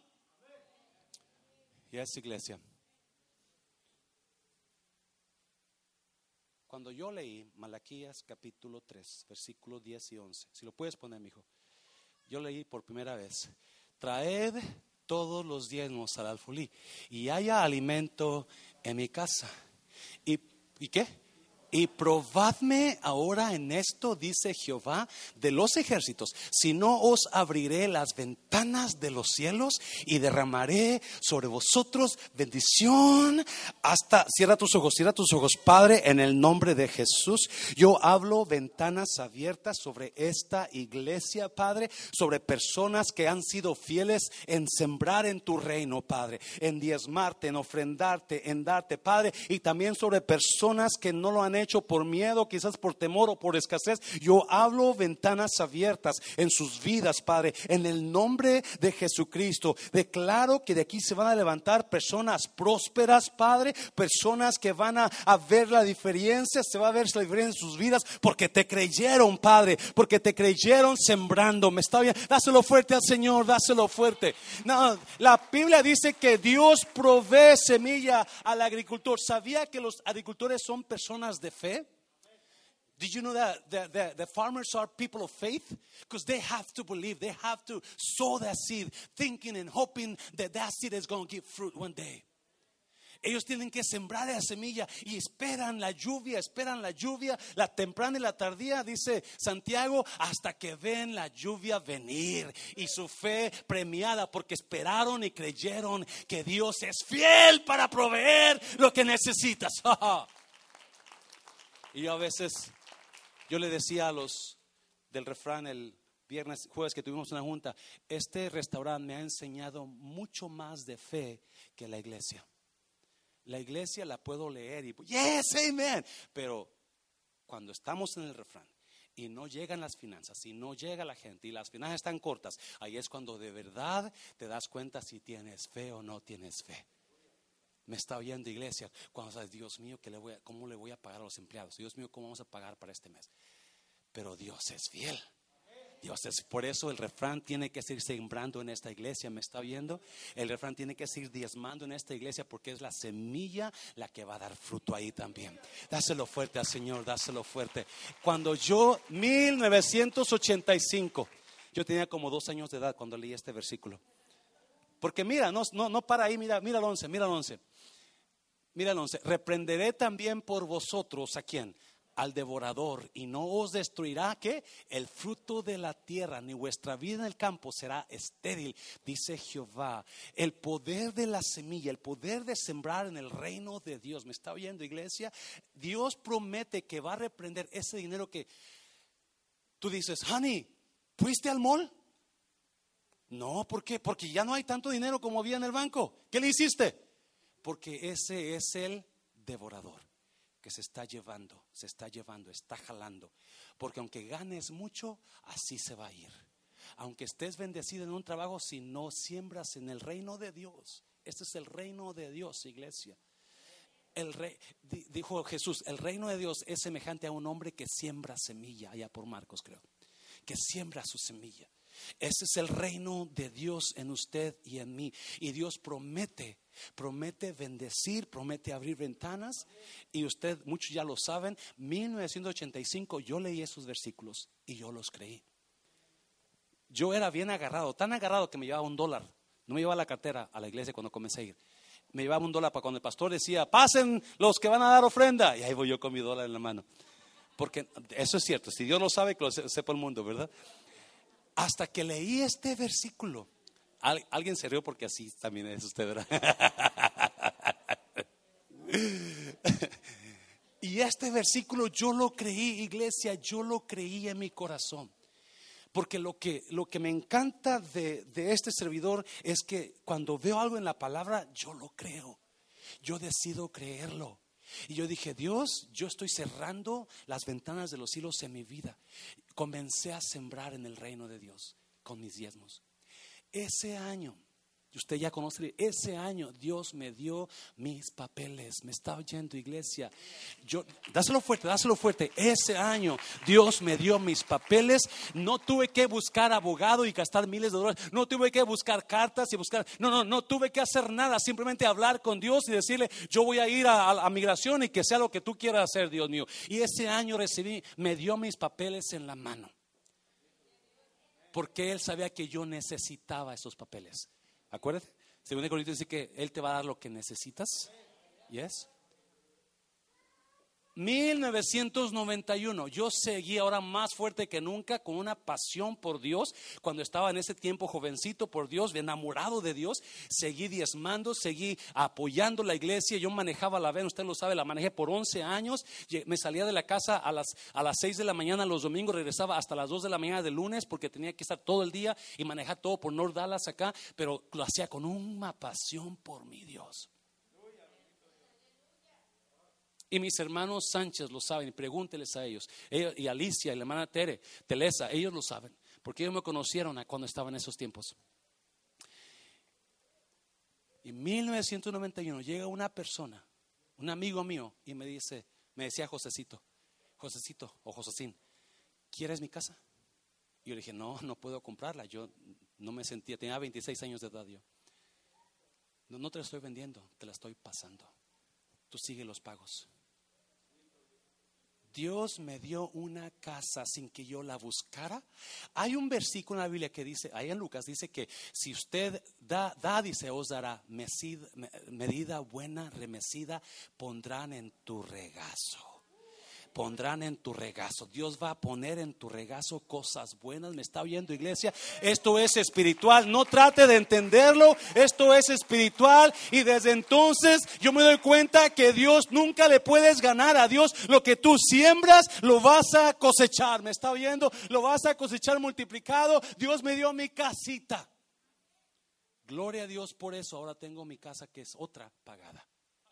Y es iglesia. Cuando yo leí Malaquías capítulo 3, versículos 10 y 11, si lo puedes poner, mi hijo, yo leí por primera vez, traed todos los diezmos al alfolí y haya alimento en mi casa. ¿Y, ¿y qué? Y probadme ahora en esto, dice Jehová de los ejércitos, si no os abriré las ventanas de los cielos y derramaré sobre vosotros bendición hasta, cierra tus ojos, cierra tus ojos, Padre, en el nombre de Jesús. Yo hablo ventanas abiertas sobre esta iglesia, Padre, sobre personas que han sido fieles en sembrar en tu reino, Padre, en diezmarte, en ofrendarte, en darte, Padre, y también sobre personas que no lo han hecho hecho por miedo, quizás por temor o por escasez. Yo hablo ventanas abiertas en sus vidas, Padre, en el nombre de Jesucristo. Declaro que de aquí se van a levantar personas prósperas, Padre, personas que van a, ver la diferencia, se va a ver la diferencia en sus vidas porque te creyeron, Padre, porque te creyeron sembrando. Me está bien, dáselo fuerte al Señor, dáselo fuerte. No, la Biblia dice que Dios provee semilla al agricultor. ¿Sabía que los agricultores son personas de fe? Did you know that the, farmers are people of faith? Because they have to believe, they have to sow that seed, thinking and hoping that that seed is going to give fruit one day. Ellos tienen que sembrar esa semilla y esperan la lluvia, esperan la lluvia, la temprana y la tardía, dice Santiago, hasta que ven la lluvia venir y su fe premiada porque esperaron y creyeron que Dios es fiel para proveer lo que necesitas. Y yo a veces, yo le decía a los del refrán el viernes, jueves que tuvimos una junta, este restaurante me ha enseñado mucho más de fe que la iglesia. La iglesia la puedo leer y, yes, amen. Pero cuando estamos en el refrán y no llegan las finanzas, y no llega la gente y las finanzas están cortas, ahí es cuando de verdad te das cuenta si tienes fe o no tienes fe me está oyendo iglesia, cuando sabes, Dios mío, ¿qué le voy ¿cómo le voy a pagar a los empleados? Dios mío, ¿cómo vamos a pagar para este mes? Pero Dios es fiel. Dios es, por eso el refrán tiene que seguir sembrando en esta iglesia, ¿me está oyendo? El refrán tiene que seguir diezmando en esta iglesia porque es la semilla la que va a dar fruto ahí también. Dáselo fuerte al Señor, dáselo fuerte. Cuando yo, 1985, yo tenía como dos años de edad cuando leí este versículo. Porque mira, no, no, no para ahí, mira, mira el 11, mira el 11. Mira el 11. Reprenderé también por vosotros a quién? Al devorador y no os destruirá que el fruto de la tierra ni vuestra vida en el campo será estéril, dice Jehová. El poder de la semilla, el poder de sembrar en el reino de Dios. ¿Me está oyendo, iglesia? Dios promete que va a reprender ese dinero que tú dices, honey, ¿fuiste al mall? No, ¿por qué? Porque ya no hay tanto dinero como había en el banco. ¿Qué le hiciste? Porque ese es el devorador que se está llevando, se está llevando, está jalando. Porque aunque ganes mucho, así se va a ir. Aunque estés bendecido en un trabajo, si no siembras en el reino de Dios, este es el reino de Dios, iglesia. El rey, dijo Jesús, el reino de Dios es semejante a un hombre que siembra semilla, allá por Marcos creo, que siembra su semilla. Ese es el reino de Dios en usted y en mí. Y Dios promete, promete bendecir, promete abrir ventanas. Y usted, muchos ya lo saben, 1985 yo leí esos versículos y yo los creí. Yo era bien agarrado, tan agarrado que me llevaba un dólar. No me llevaba la cartera a la iglesia cuando comencé a ir. Me llevaba un dólar para cuando el pastor decía, pasen los que van a dar ofrenda. Y ahí voy yo con mi dólar en la mano. Porque eso es cierto, si Dios lo sabe, que lo sepa el mundo, ¿verdad? Hasta que leí este versículo. alguien se rió porque así también es usted, ¿verdad? y este versículo yo lo creí, iglesia, yo lo creí en mi corazón. Porque lo que, lo que me encanta de, de este servidor es que cuando veo algo en la palabra, yo lo creo. Yo decido creerlo. Y yo dije, Dios, yo estoy cerrando las ventanas de los cielos en mi vida. Comencé a sembrar en el reino de Dios con mis diezmos. Ese año y usted ya conoce, ese año Dios me dio mis papeles. Me está oyendo, iglesia. Yo, dáselo fuerte, dáselo fuerte. Ese año Dios me dio mis papeles. No tuve que buscar abogado y gastar miles de dólares. No tuve que buscar cartas y buscar. No, no, no tuve que hacer nada. Simplemente hablar con Dios y decirle, yo voy a ir a, a migración y que sea lo que tú quieras hacer, Dios mío. Y ese año recibí, me dio mis papeles en la mano. Porque Él sabía que yo necesitaba esos papeles. Acuérdate, Según Corintios dice que Él te va a dar lo que necesitas. Yes. 1991, yo seguí ahora más fuerte que nunca con una pasión por Dios. Cuando estaba en ese tiempo jovencito por Dios, enamorado de Dios, seguí diezmando, seguí apoyando la iglesia. Yo manejaba la ven, usted lo sabe, la manejé por 11 años. Me salía de la casa a las, a las 6 de la mañana los domingos, regresaba hasta las 2 de la mañana del lunes porque tenía que estar todo el día y manejar todo por North Dallas acá, pero lo hacía con una pasión por mi Dios. Y mis hermanos Sánchez lo saben, pregúnteles a ellos. y Alicia y la hermana Tere, Telesa, ellos lo saben, porque ellos me conocieron cuando estaba en esos tiempos. En 1991 llega una persona, un amigo mío, y me dice, me decía Josecito, Josecito o Josecín, ¿quieres mi casa? Y yo le dije, no, no puedo comprarla. Yo no me sentía, tenía 26 años de edad yo. No, no te la estoy vendiendo, te la estoy pasando. Tú sigue los pagos. Dios me dio una casa sin que yo la buscara. Hay un versículo en la Biblia que dice, ahí en Lucas dice que si usted da, da dice, os dará medida buena, remecida, pondrán en tu regazo pondrán en tu regazo. Dios va a poner en tu regazo cosas buenas. ¿Me está oyendo, iglesia? Esto es espiritual. No trate de entenderlo. Esto es espiritual. Y desde entonces yo me doy cuenta que Dios nunca le puedes ganar a Dios. Lo que tú siembras, lo vas a cosechar. ¿Me está oyendo? Lo vas a cosechar multiplicado. Dios me dio mi casita. Gloria a Dios por eso. Ahora tengo mi casa que es otra pagada.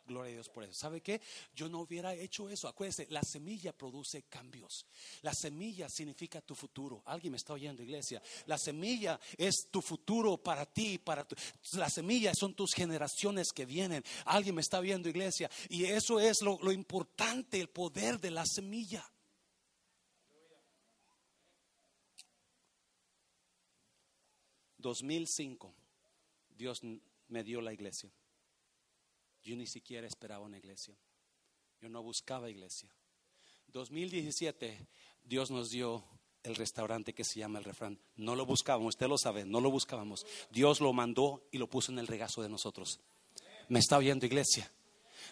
Gloria a Dios por eso. ¿Sabe qué? Yo no hubiera hecho eso. Acuérdese, la semilla produce cambios. La semilla significa tu futuro. Alguien me está oyendo, iglesia. La semilla es tu futuro para ti, para tu, la semilla son tus generaciones que vienen. Alguien me está viendo, iglesia. Y eso es lo, lo importante, el poder de la semilla. ...2005... Dios me dio la iglesia. Yo ni siquiera esperaba una iglesia. Yo no buscaba iglesia. 2017, Dios nos dio el restaurante que se llama el refrán. No lo buscábamos, usted lo sabe, no lo buscábamos. Dios lo mandó y lo puso en el regazo de nosotros. ¿Me está oyendo iglesia?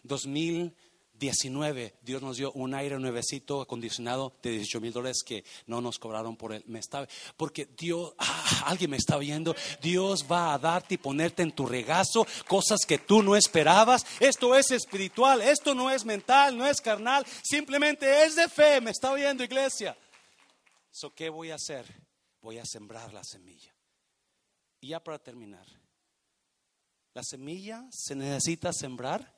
2000 19, Dios nos dio un aire nuevecito acondicionado de 18 mil dólares que no nos cobraron por él. Me está, porque Dios, ah, alguien me está viendo, Dios va a darte y ponerte en tu regazo cosas que tú no esperabas. Esto es espiritual, esto no es mental, no es carnal, simplemente es de fe. Me está oyendo, iglesia. So, ¿Qué voy a hacer? Voy a sembrar la semilla. Y ya para terminar, la semilla se necesita sembrar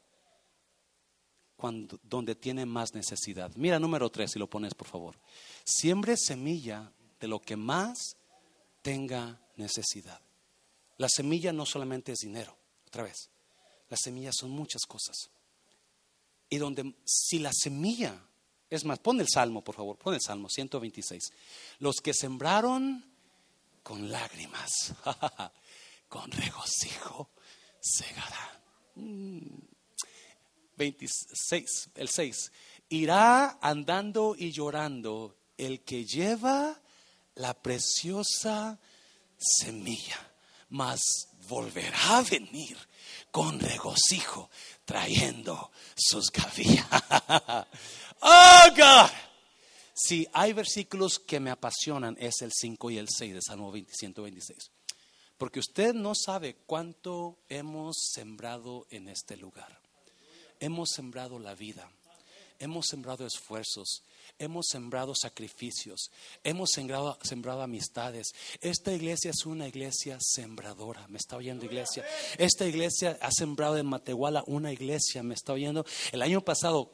donde tiene más necesidad. Mira número tres, si lo pones por favor. Siembre semilla de lo que más tenga necesidad. La semilla no solamente es dinero, otra vez. Las semillas son muchas cosas. Y donde, si la semilla, es más, pon el salmo, por favor, pon el salmo 126. Los que sembraron con lágrimas, con regocijo, segarán. Mm. 26, el 6. Irá andando y llorando el que lleva la preciosa semilla, mas volverá a venir con regocijo trayendo sus gavillas. oh God. Si hay versículos que me apasionan, es el 5 y el 6 de Salmo 126. Porque usted no sabe cuánto hemos sembrado en este lugar hemos sembrado la vida, hemos sembrado esfuerzos, hemos sembrado sacrificios, hemos sembrado, sembrado, amistades. Esta iglesia es una iglesia sembradora. ¿Me está oyendo iglesia? Esta iglesia ha sembrado en Matehuala una iglesia. ¿Me está oyendo? El año pasado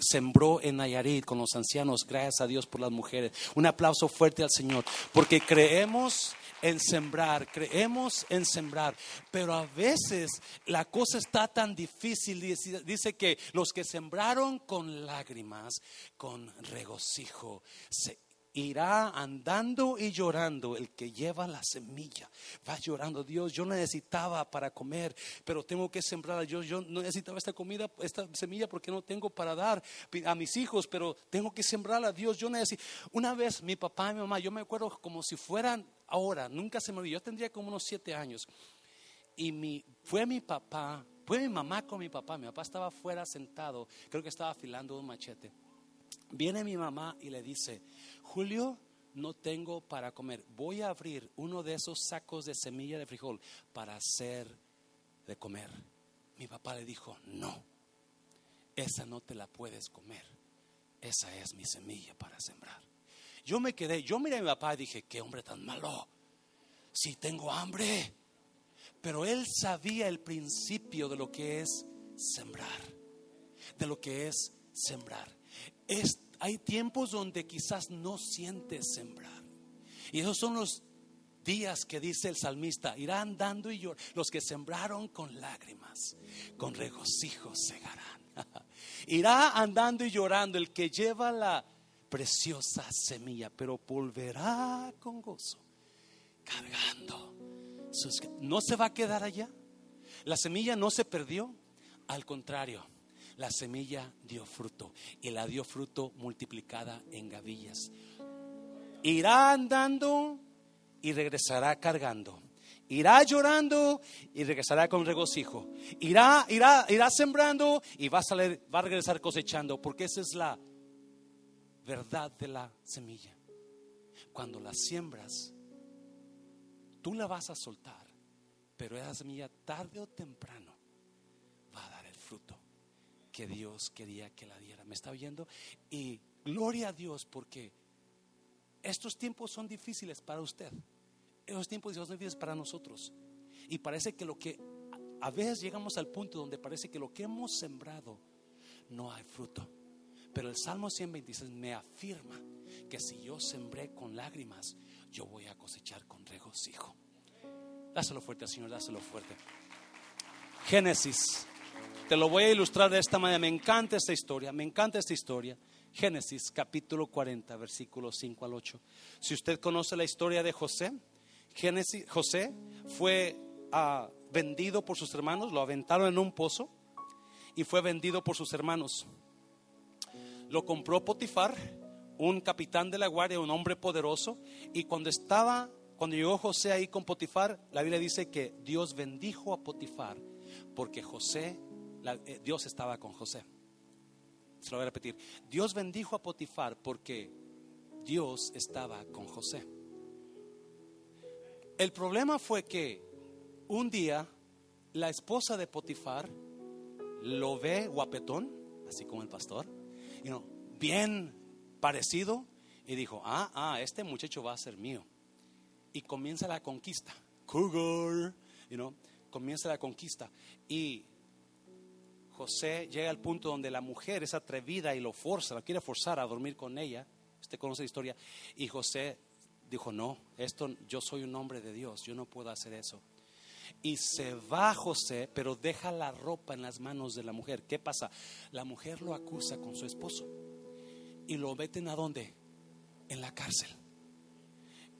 sembró en Nayarit con los ancianos. Gracias a Dios por las mujeres. Un aplauso fuerte al Señor. Porque creemos en sembrar, creemos en sembrar, pero a veces la cosa está tan difícil, dice, que los que sembraron con lágrimas, con regocijo, se irá andando y llorando el que lleva la semilla. Va llorando, Dios, yo necesitaba para comer, pero tengo que sembrar. Yo, yo necesitaba esta comida, esta semilla porque no tengo para dar a mis hijos, pero tengo que sembrarla. Dios, yo necesito. Una vez mi papá y mi mamá, yo me acuerdo como si fueran ahora, nunca se me olvidó, yo tendría como unos siete años. y mi, fue mi papá, fue mi mamá con mi papá. Mi papá estaba afuera sentado, creo que estaba afilando un machete. Viene mi mamá y le dice, Julio, no tengo para comer. Voy a abrir uno de esos sacos de semilla de frijol para hacer de comer. Mi papá le dijo, no, esa no te la puedes comer. Esa es mi semilla para sembrar. Yo me quedé, yo miré a mi papá y dije, qué hombre tan malo. Si tengo hambre. Pero él sabía el principio de lo que es sembrar. De lo que es sembrar. hay tiempos donde quizás no sientes sembrar. Y esos son los días que dice el salmista, irán dando y llorando. Los que sembraron con lágrimas, con regocijo segarán. Irá andando y llorando el que lleva la preciosa semilla, pero volverá con gozo, cargando. No se va a quedar allá. La semilla no se perdió, al contrario, la semilla dio fruto y la dio fruto multiplicada en gavillas. Irá andando y regresará cargando. Irá llorando y regresará con regocijo. Irá, irá, irá sembrando y va a, salir, va a regresar cosechando, porque esa es la verdad de la semilla. Cuando la siembras, tú la vas a soltar, pero esa semilla tarde o temprano va a dar el fruto que Dios quería que la diera. ¿Me está oyendo? Y gloria a Dios porque estos tiempos son difíciles para usted esos tiempos son difíciles para nosotros. Y parece que lo que a veces llegamos al punto donde parece que lo que hemos sembrado no hay fruto. Pero el Salmo 126 me afirma que si yo sembré con lágrimas, yo voy a cosechar con regocijo. Dáselo fuerte, Señor, dáselo fuerte. Génesis. Te lo voy a ilustrar de esta manera. Me encanta esta historia, me encanta esta historia. Génesis capítulo 40, versículos 5 al 8. Si usted conoce la historia de José, Génesis, José fue ah, vendido por sus hermanos, lo aventaron en un pozo y fue vendido por sus hermanos. Lo compró Potifar, un capitán de la guardia, un hombre poderoso, y cuando estaba, cuando llegó José ahí con Potifar, la Biblia dice que Dios bendijo a Potifar porque José, eh, Dios estaba con José. Se lo voy a repetir. Dios bendijo a Potifar porque Dios estaba con José. El problema fue que un día la esposa de Potifar lo ve guapetón, así como el pastor, bien parecido, y dijo, ah, ah, este muchacho va a ser mío. Y comienza la conquista. Cougar, you comienza la conquista. Y José llega al punto donde la mujer es atrevida y lo forza, la quiere forzar a dormir con ella. Usted conoce la historia. Y José dijo, no, esto yo soy un hombre de Dios, yo no puedo hacer eso. Y se va José, pero deja la ropa en las manos de la mujer. ¿Qué pasa? La mujer lo acusa con su esposo. Y lo meten a dónde? En la cárcel.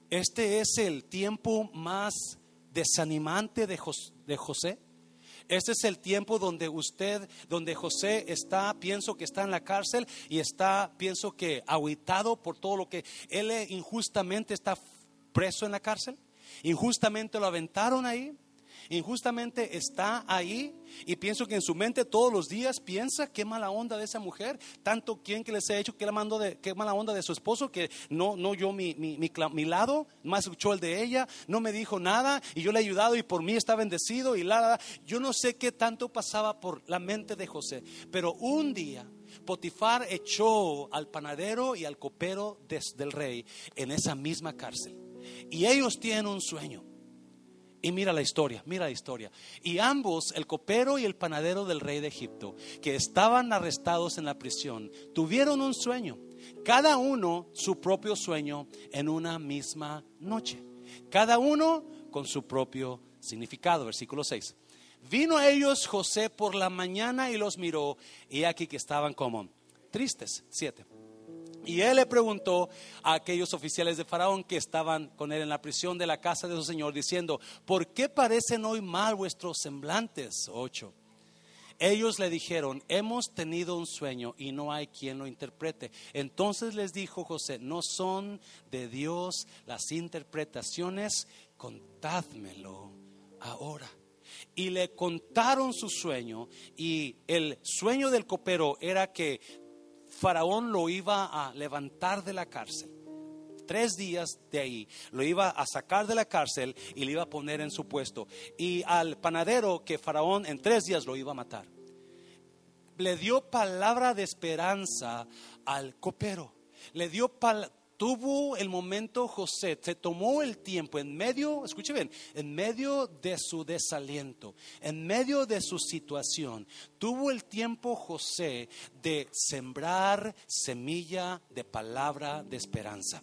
Este es el tiempo más desanimante de, José este es el tiempo donde usted, donde José está, pienso que está en la cárcel y está, pienso que ahuitado por todo lo que él injustamente está preso en la cárcel. Injustamente lo aventaron ahí injustamente está ahí y pienso que en su mente todos los días piensa qué mala onda de esa mujer, tanto quien que les ha hecho, qué, la mando de, qué mala onda de su esposo, que no, no yo mi, mi, mi, lado, más escuchó el de ella, no me dijo nada y yo le he ayudado y por mí está bendecido y la, yo no sé qué tanto pasaba por la mente de José, pero un día Potifar echó al panadero y al copero del rey en esa misma cárcel. Y ellos tienen un sueño. Y mira la historia, mira la historia. Y ambos, el copero y el panadero del rey de Egipto, que estaban arrestados en la prisión, tuvieron un sueño. Cada uno su propio sueño en una misma noche. Cada uno con su propio significado. Versículo 6. Vino a ellos José por la mañana y los miró, y aquí que estaban como tristes. Siete. Y él le preguntó a aquellos oficiales de Faraón que estaban con él en la prisión de la casa de su señor, diciendo, ¿por qué parecen hoy mal vuestros semblantes? Ocho. Ellos le dijeron, hemos tenido un sueño y no hay quien lo interprete. Entonces les dijo José, no son de Dios las interpretaciones, contádmelo ahora. y le contaron su sueño y el sueño del copero era que Faraón lo iba a levantar de la cárcel. Tres días de ahí lo iba a sacar de la cárcel y le iba a poner en su puesto. Y al panadero que Faraón en tres días lo iba a matar. Le dio palabra de esperanza al copero. Le dio palabra tuvo el momento José, se tomó el tiempo en medio, escuche bien, en medio de su desaliento, en medio de su situación, tuvo el tiempo José de sembrar semilla de palabra de esperanza.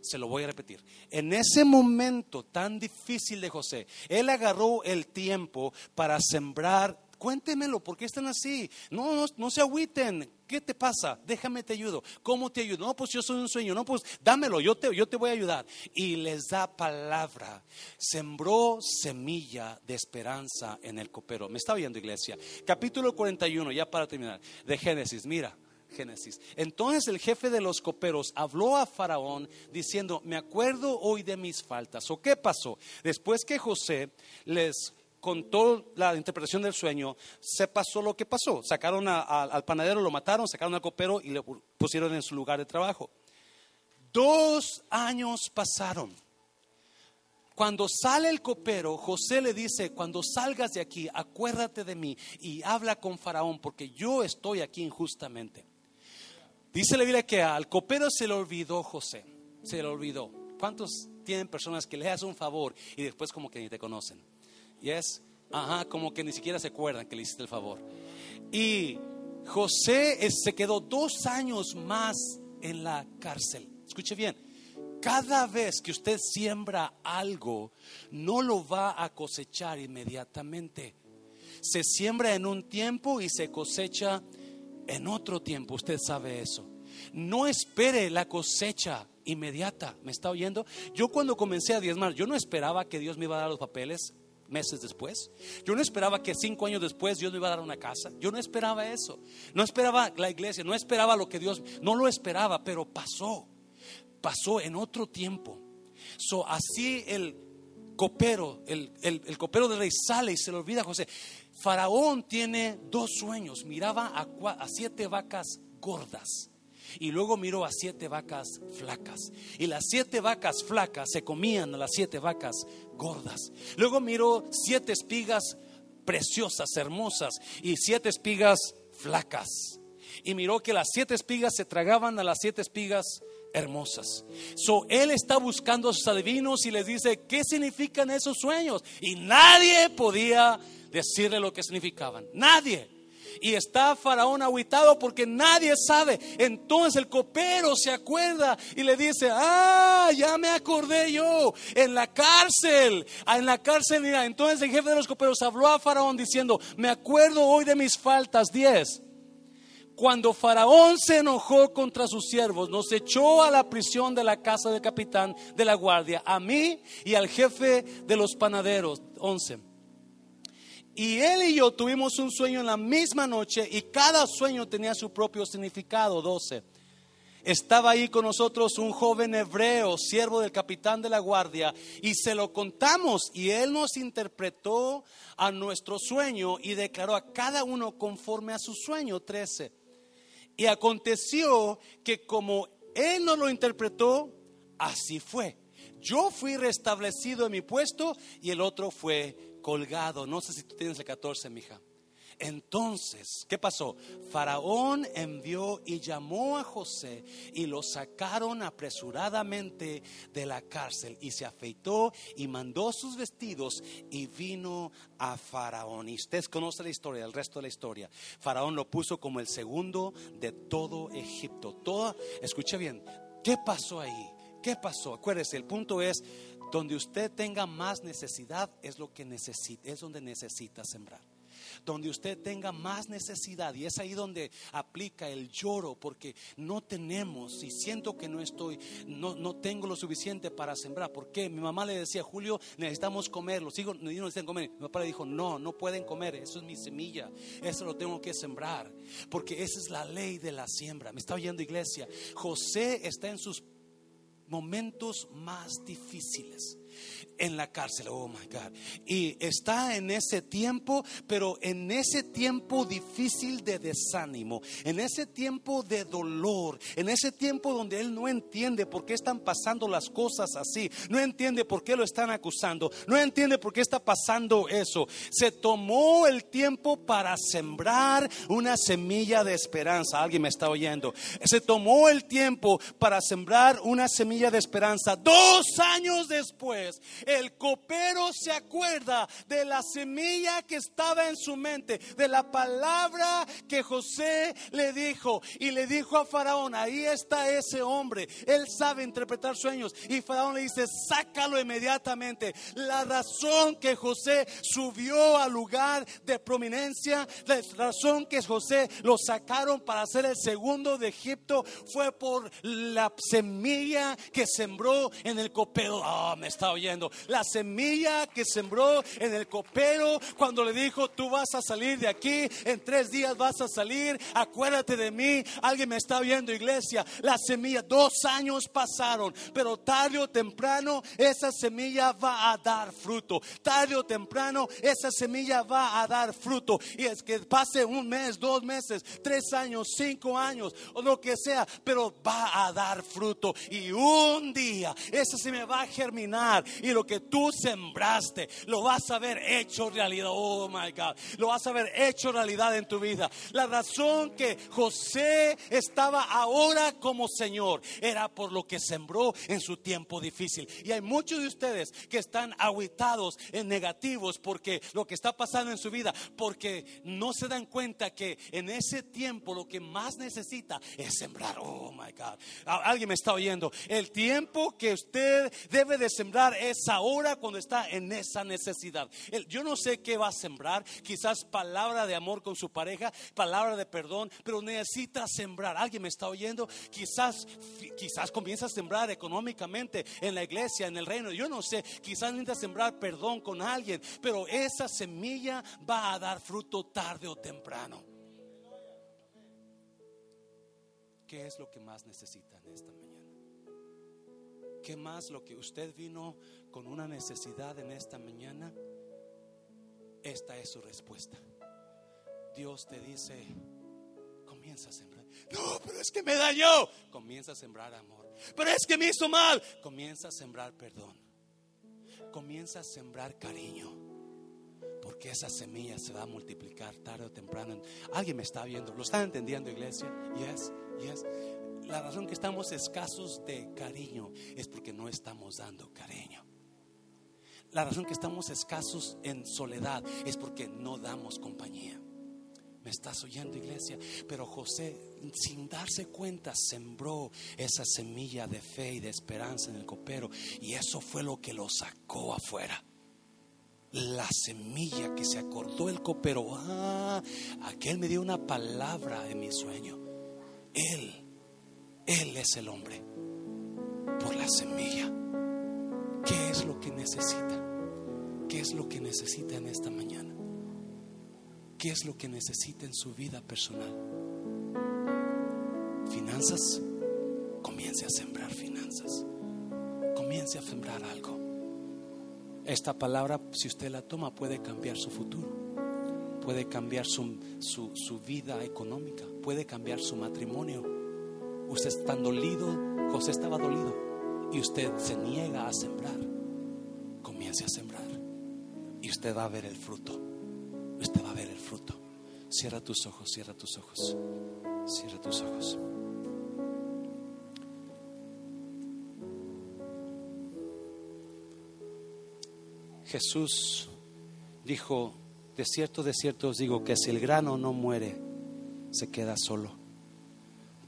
Se lo voy a repetir. En ese momento tan difícil de José, él agarró el tiempo para sembrar Cuéntemelo, ¿por qué están así? No, no, no se agüiten. ¿Qué te pasa? Déjame te ayudo. ¿Cómo te ayudo? No, pues yo soy un sueño. No, pues dámelo, yo te, yo te voy a ayudar. Y les da palabra. Sembró semilla de esperanza en el copero. ¿Me está oyendo, iglesia? Capítulo 41, ya para terminar, de Génesis. Mira, Génesis. Entonces el jefe de los coperos habló a Faraón diciendo, me acuerdo hoy de mis faltas. ¿O qué pasó? Después que José les contó la interpretación del sueño, se pasó lo que pasó. Sacaron al panadero, lo mataron, sacaron al copero y le pusieron en su lugar de trabajo. Dos años pasaron. Cuando sale el copero, José le dice, cuando salgas de aquí, acuérdate de mí y habla con Faraón, porque yo estoy aquí injustamente. Dice la Biblia que al copero se le olvidó José, se le olvidó. ¿Cuántos tienen personas que le hacen un favor y después como que ni te conocen? Yes. Ajá, como que ni siquiera se acuerdan que le hiciste el favor. Y José se quedó dos años más en la cárcel. Escuche bien, cada vez que usted siembra algo, no lo va a cosechar inmediatamente. Se siembra en un tiempo y se cosecha en otro tiempo. Usted sabe eso. No espere la cosecha inmediata. ¿Me está oyendo? Yo cuando comencé a diezmar, yo no esperaba que Dios me iba a dar los papeles meses después. Yo no esperaba que cinco años después Dios me iba a dar una casa. Yo no esperaba eso. No esperaba la iglesia, no esperaba lo que Dios, no lo esperaba, pero pasó. Pasó en otro tiempo. So, así el copero, el, el, copero del rey sale y se le olvida a José. Faraón tiene dos sueños. Miraba a, a siete vacas gordas y luego miró a siete vacas flacas. Y las siete vacas flacas se comían a las siete vacas gordas. Luego miró siete espigas preciosas, hermosas, y siete espigas flacas. Y miró que las siete espigas se tragaban a las siete espigas hermosas. So, él está buscando a sus adivinos y les dice, ¿qué significan esos sueños? Y nadie podía decirle lo que significaban. Nadie. Y está Faraón aguitado porque nadie sabe. Entonces el copero se acuerda y le dice, ah, ya me acordé yo, en la cárcel, en la cárcel, mira. Entonces el jefe de los coperos habló a Faraón diciendo, me acuerdo hoy de mis faltas, diez. Cuando Faraón se enojó contra sus siervos, nos echó a la prisión de la casa del capitán de la guardia, a mí y al jefe de los panaderos, once. Y él y yo tuvimos un sueño en la misma noche y cada sueño tenía su propio significado, 12. Estaba ahí con nosotros un joven hebreo, siervo del capitán de la guardia, y se lo contamos y él nos interpretó a nuestro sueño y declaró a cada uno conforme a su sueño, 13. Y aconteció que como él nos lo interpretó, así fue. Yo fui restablecido en mi puesto y el otro fue colgado. No sé si tú tienes el 14, mija. Entonces, ¿qué pasó? Faraón envió y llamó a José y lo sacaron apresuradamente de la cárcel y se afeitó y mandó sus vestidos y vino a Faraón. Y ustedes conocen la historia, el resto de la historia. Faraón lo puso como el segundo de todo Egipto. Toda, escuche bien, ¿qué pasó ahí? ¿Qué pasó? Acuérdese, el punto es donde usted tenga más necesidad es lo que necesita, es donde necesita sembrar. Donde usted tenga más necesidad y es ahí donde aplica el lloro porque no tenemos y siento que no estoy, no, no tengo lo suficiente para sembrar. porque Mi mamá le decía, Julio, necesitamos comer, los hijos no necesitan comer. Mi papá le dijo, no, no pueden comer, eso es mi semilla, eso lo tengo que sembrar porque esa es la ley de la siembra. Me está oyendo iglesia. José está en sus momentos más difíciles. En la cárcel. Oh my God. Y está en ese tiempo, pero en ese tiempo difícil de desánimo, en ese tiempo de dolor, en ese tiempo donde él no entiende por qué están pasando las cosas así, no entiende por qué lo están acusando, no entiende por qué está pasando eso. Se tomó el tiempo para sembrar una semilla de esperanza. Alguien me está oyendo. Se tomó el tiempo para sembrar una semilla de esperanza. Dos años después, el copero se acuerda de la semilla que estaba en su mente, de la palabra que José le dijo y le dijo a Faraón, ahí está ese hombre, él sabe interpretar sueños y Faraón le dice, sácalo inmediatamente. La razón que José subió al lugar de prominencia, la razón que José lo sacaron para ser el segundo de Egipto fue por la semilla que sembró en el copero. Ah, me está oyendo la semilla que sembró en el copero cuando le dijo, tú vas a salir de aquí, en tres días vas a salir, acuérdate de mí. Alguien me está viendo, iglesia. La semilla, dos años pasaron, pero tarde o temprano esa semilla va a dar fruto. Tarde o temprano esa semilla va a dar fruto. Y es que pase un mes, dos meses, tres años, cinco años o lo que sea, pero va a dar fruto. Y un día esa semilla va a germinar. Y lo que tú sembraste, lo vas a ver hecho realidad. Oh my God, lo vas a ver hecho realidad en tu vida. La razón que José estaba ahora como Señor era por lo que sembró en su tiempo difícil. Y hay muchos de ustedes que están aguitados en negativos porque lo que está pasando en su vida, porque no se dan cuenta que en ese tiempo lo que más necesita es sembrar. Oh my God, alguien me está oyendo. El tiempo que usted debe de sembrar es ahora ahora cuando está en esa necesidad. Yo no sé qué va a sembrar, quizás palabra de amor con su pareja, palabra de perdón, pero necesita sembrar. ¿Alguien me está oyendo? Quizás, quizás comienza a sembrar económicamente en la iglesia, en el reino. Yo no sé, quizás necesita sembrar perdón con alguien, pero esa semilla va a dar fruto tarde o temprano. ¿Qué es lo que más necesita en esta? ¿Qué más lo que usted vino con una necesidad en esta mañana? Esta es su respuesta. Dios te dice, comienza a sembrar. No, pero es que me dañó. Comienza a sembrar amor. Pero es que me hizo mal. Comienza a sembrar perdón. Comienza a sembrar cariño. Porque esa semilla se va a multiplicar tarde o temprano. Alguien me está viendo. ¿Lo están entendiendo, iglesia? Yes, yes la razón que estamos escasos de cariño es porque no estamos dando cariño. La razón que estamos escasos en soledad es porque no damos compañía. ¿Me estás oyendo, iglesia? Pero José, sin darse cuenta, sembró esa semilla de fe y de esperanza en el copero. Y eso fue lo que lo sacó afuera. La semilla que se acordó el copero. Ah, aquel me dio una palabra en mi sueño. Él él es el hombre por la semilla. ¿Qué es lo que necesita? ¿Qué es lo que necesita en esta mañana? ¿Qué es lo que necesita en su vida personal? Finanzas. Comience a sembrar finanzas. Comience a sembrar algo. Esta palabra, si usted la toma, puede cambiar su futuro. Puede cambiar su, su vida económica. Puede cambiar su matrimonio Usted está dolido, José estaba dolido y usted se niega a sembrar. Comience a sembrar y usted va a ver el fruto. Usted va a ver el fruto. Cierra tus ojos, cierra tus ojos. Cierra tus ojos. Jesús dijo, de cierto, de cierto os digo que si el grano no muere, se queda solo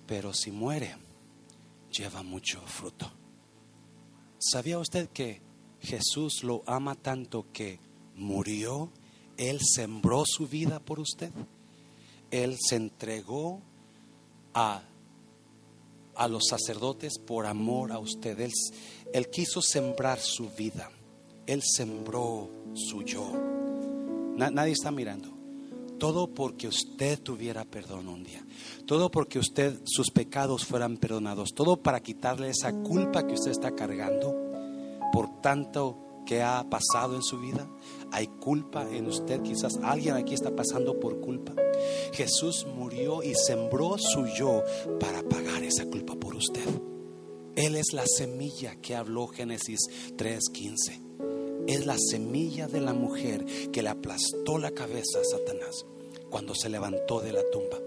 pero si muere, lleva mucho fruto. ¿Sabía usted que Jesús lo ama tanto que murió? Él sembró su vida por usted. Él se entregó a, a los sacerdotes por amor a usted. Él, él quiso sembrar su vida. Él sembró su yo. nadie está mirando. Todo porque usted tuviera perdón un día. Todo porque usted sus pecados fueran perdonados. Todo para quitarle esa culpa que usted está cargando. por tanto que ha pasado en su vida? ¿Hay culpa en usted? Quizás alguien aquí está pasando por culpa. Jesús murió y sembró su yo para pagar esa culpa por usted. Él es la semilla que habló Génesis 3:15. Es la semilla de la mujer que le aplastó la cabeza a Satanás cuando se levantó de la tumba.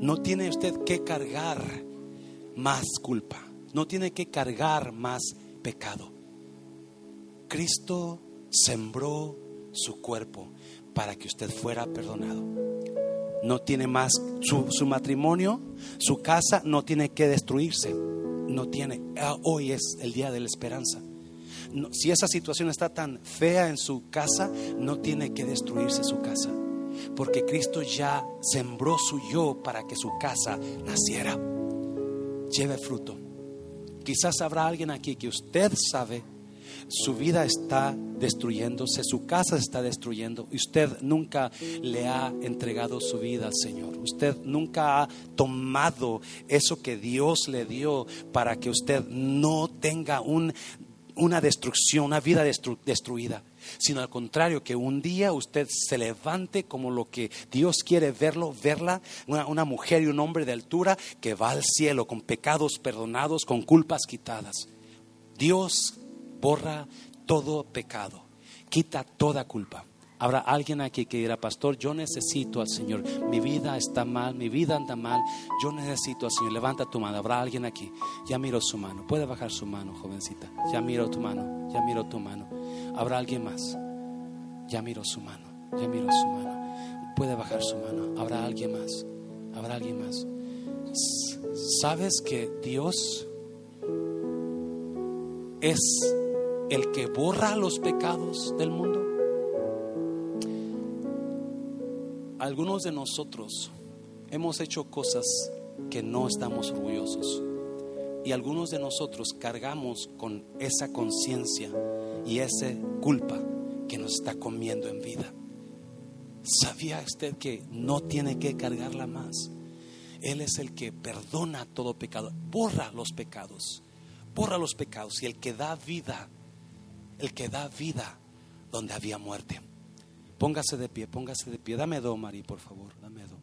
No tiene usted que cargar más culpa. No tiene que cargar más pecado. Cristo sembró su cuerpo para que usted fuera perdonado. No tiene más su, matrimonio, su casa no tiene que destruirse. No tiene. Ah, hoy es el día de la esperanza. Si esa situación está tan fea en su casa, no tiene que destruirse su casa. Porque Cristo ya sembró su yo para que su casa naciera. Lleve fruto. Quizás habrá alguien aquí que usted sabe su vida está destruyéndose, su casa está destruyendo y usted nunca le ha entregado su vida al Señor. Usted nunca ha tomado eso que Dios le dio para que usted no tenga una destrucción, una vida destruida, sino al contrario, que un día usted se levante como lo que Dios quiere verlo, verla, una, una mujer y un hombre de altura que va al cielo con pecados perdonados, con culpas quitadas. Dios borra todo pecado, quita toda culpa. Habrá alguien aquí que dirá, pastor, yo necesito al Señor. Mi vida está mal, mi vida anda mal. Yo necesito al Señor. Levanta tu mano. Habrá alguien aquí. Ya miro su mano. Puede bajar su mano, jovencita. Ya miro tu mano. Ya miro tu mano. Habrá alguien más. Ya miro su mano. Ya miro su mano. Puede bajar su mano. Habrá alguien más. Habrá alguien más. ¿Sabes que Dios es el que borra los pecados del mundo? Algunos de nosotros hemos hecho cosas que no estamos orgullosos y algunos de nosotros cargamos con esa conciencia y esa culpa que nos está comiendo en vida. ¿Sabía usted que no tiene que cargarla más? Él es el que perdona todo pecado, borra los pecados, borra los pecados y el que da vida el que da vida donde había muerte. Póngase de pie, póngase de pie. Dame do, Mari, por favor, dame do.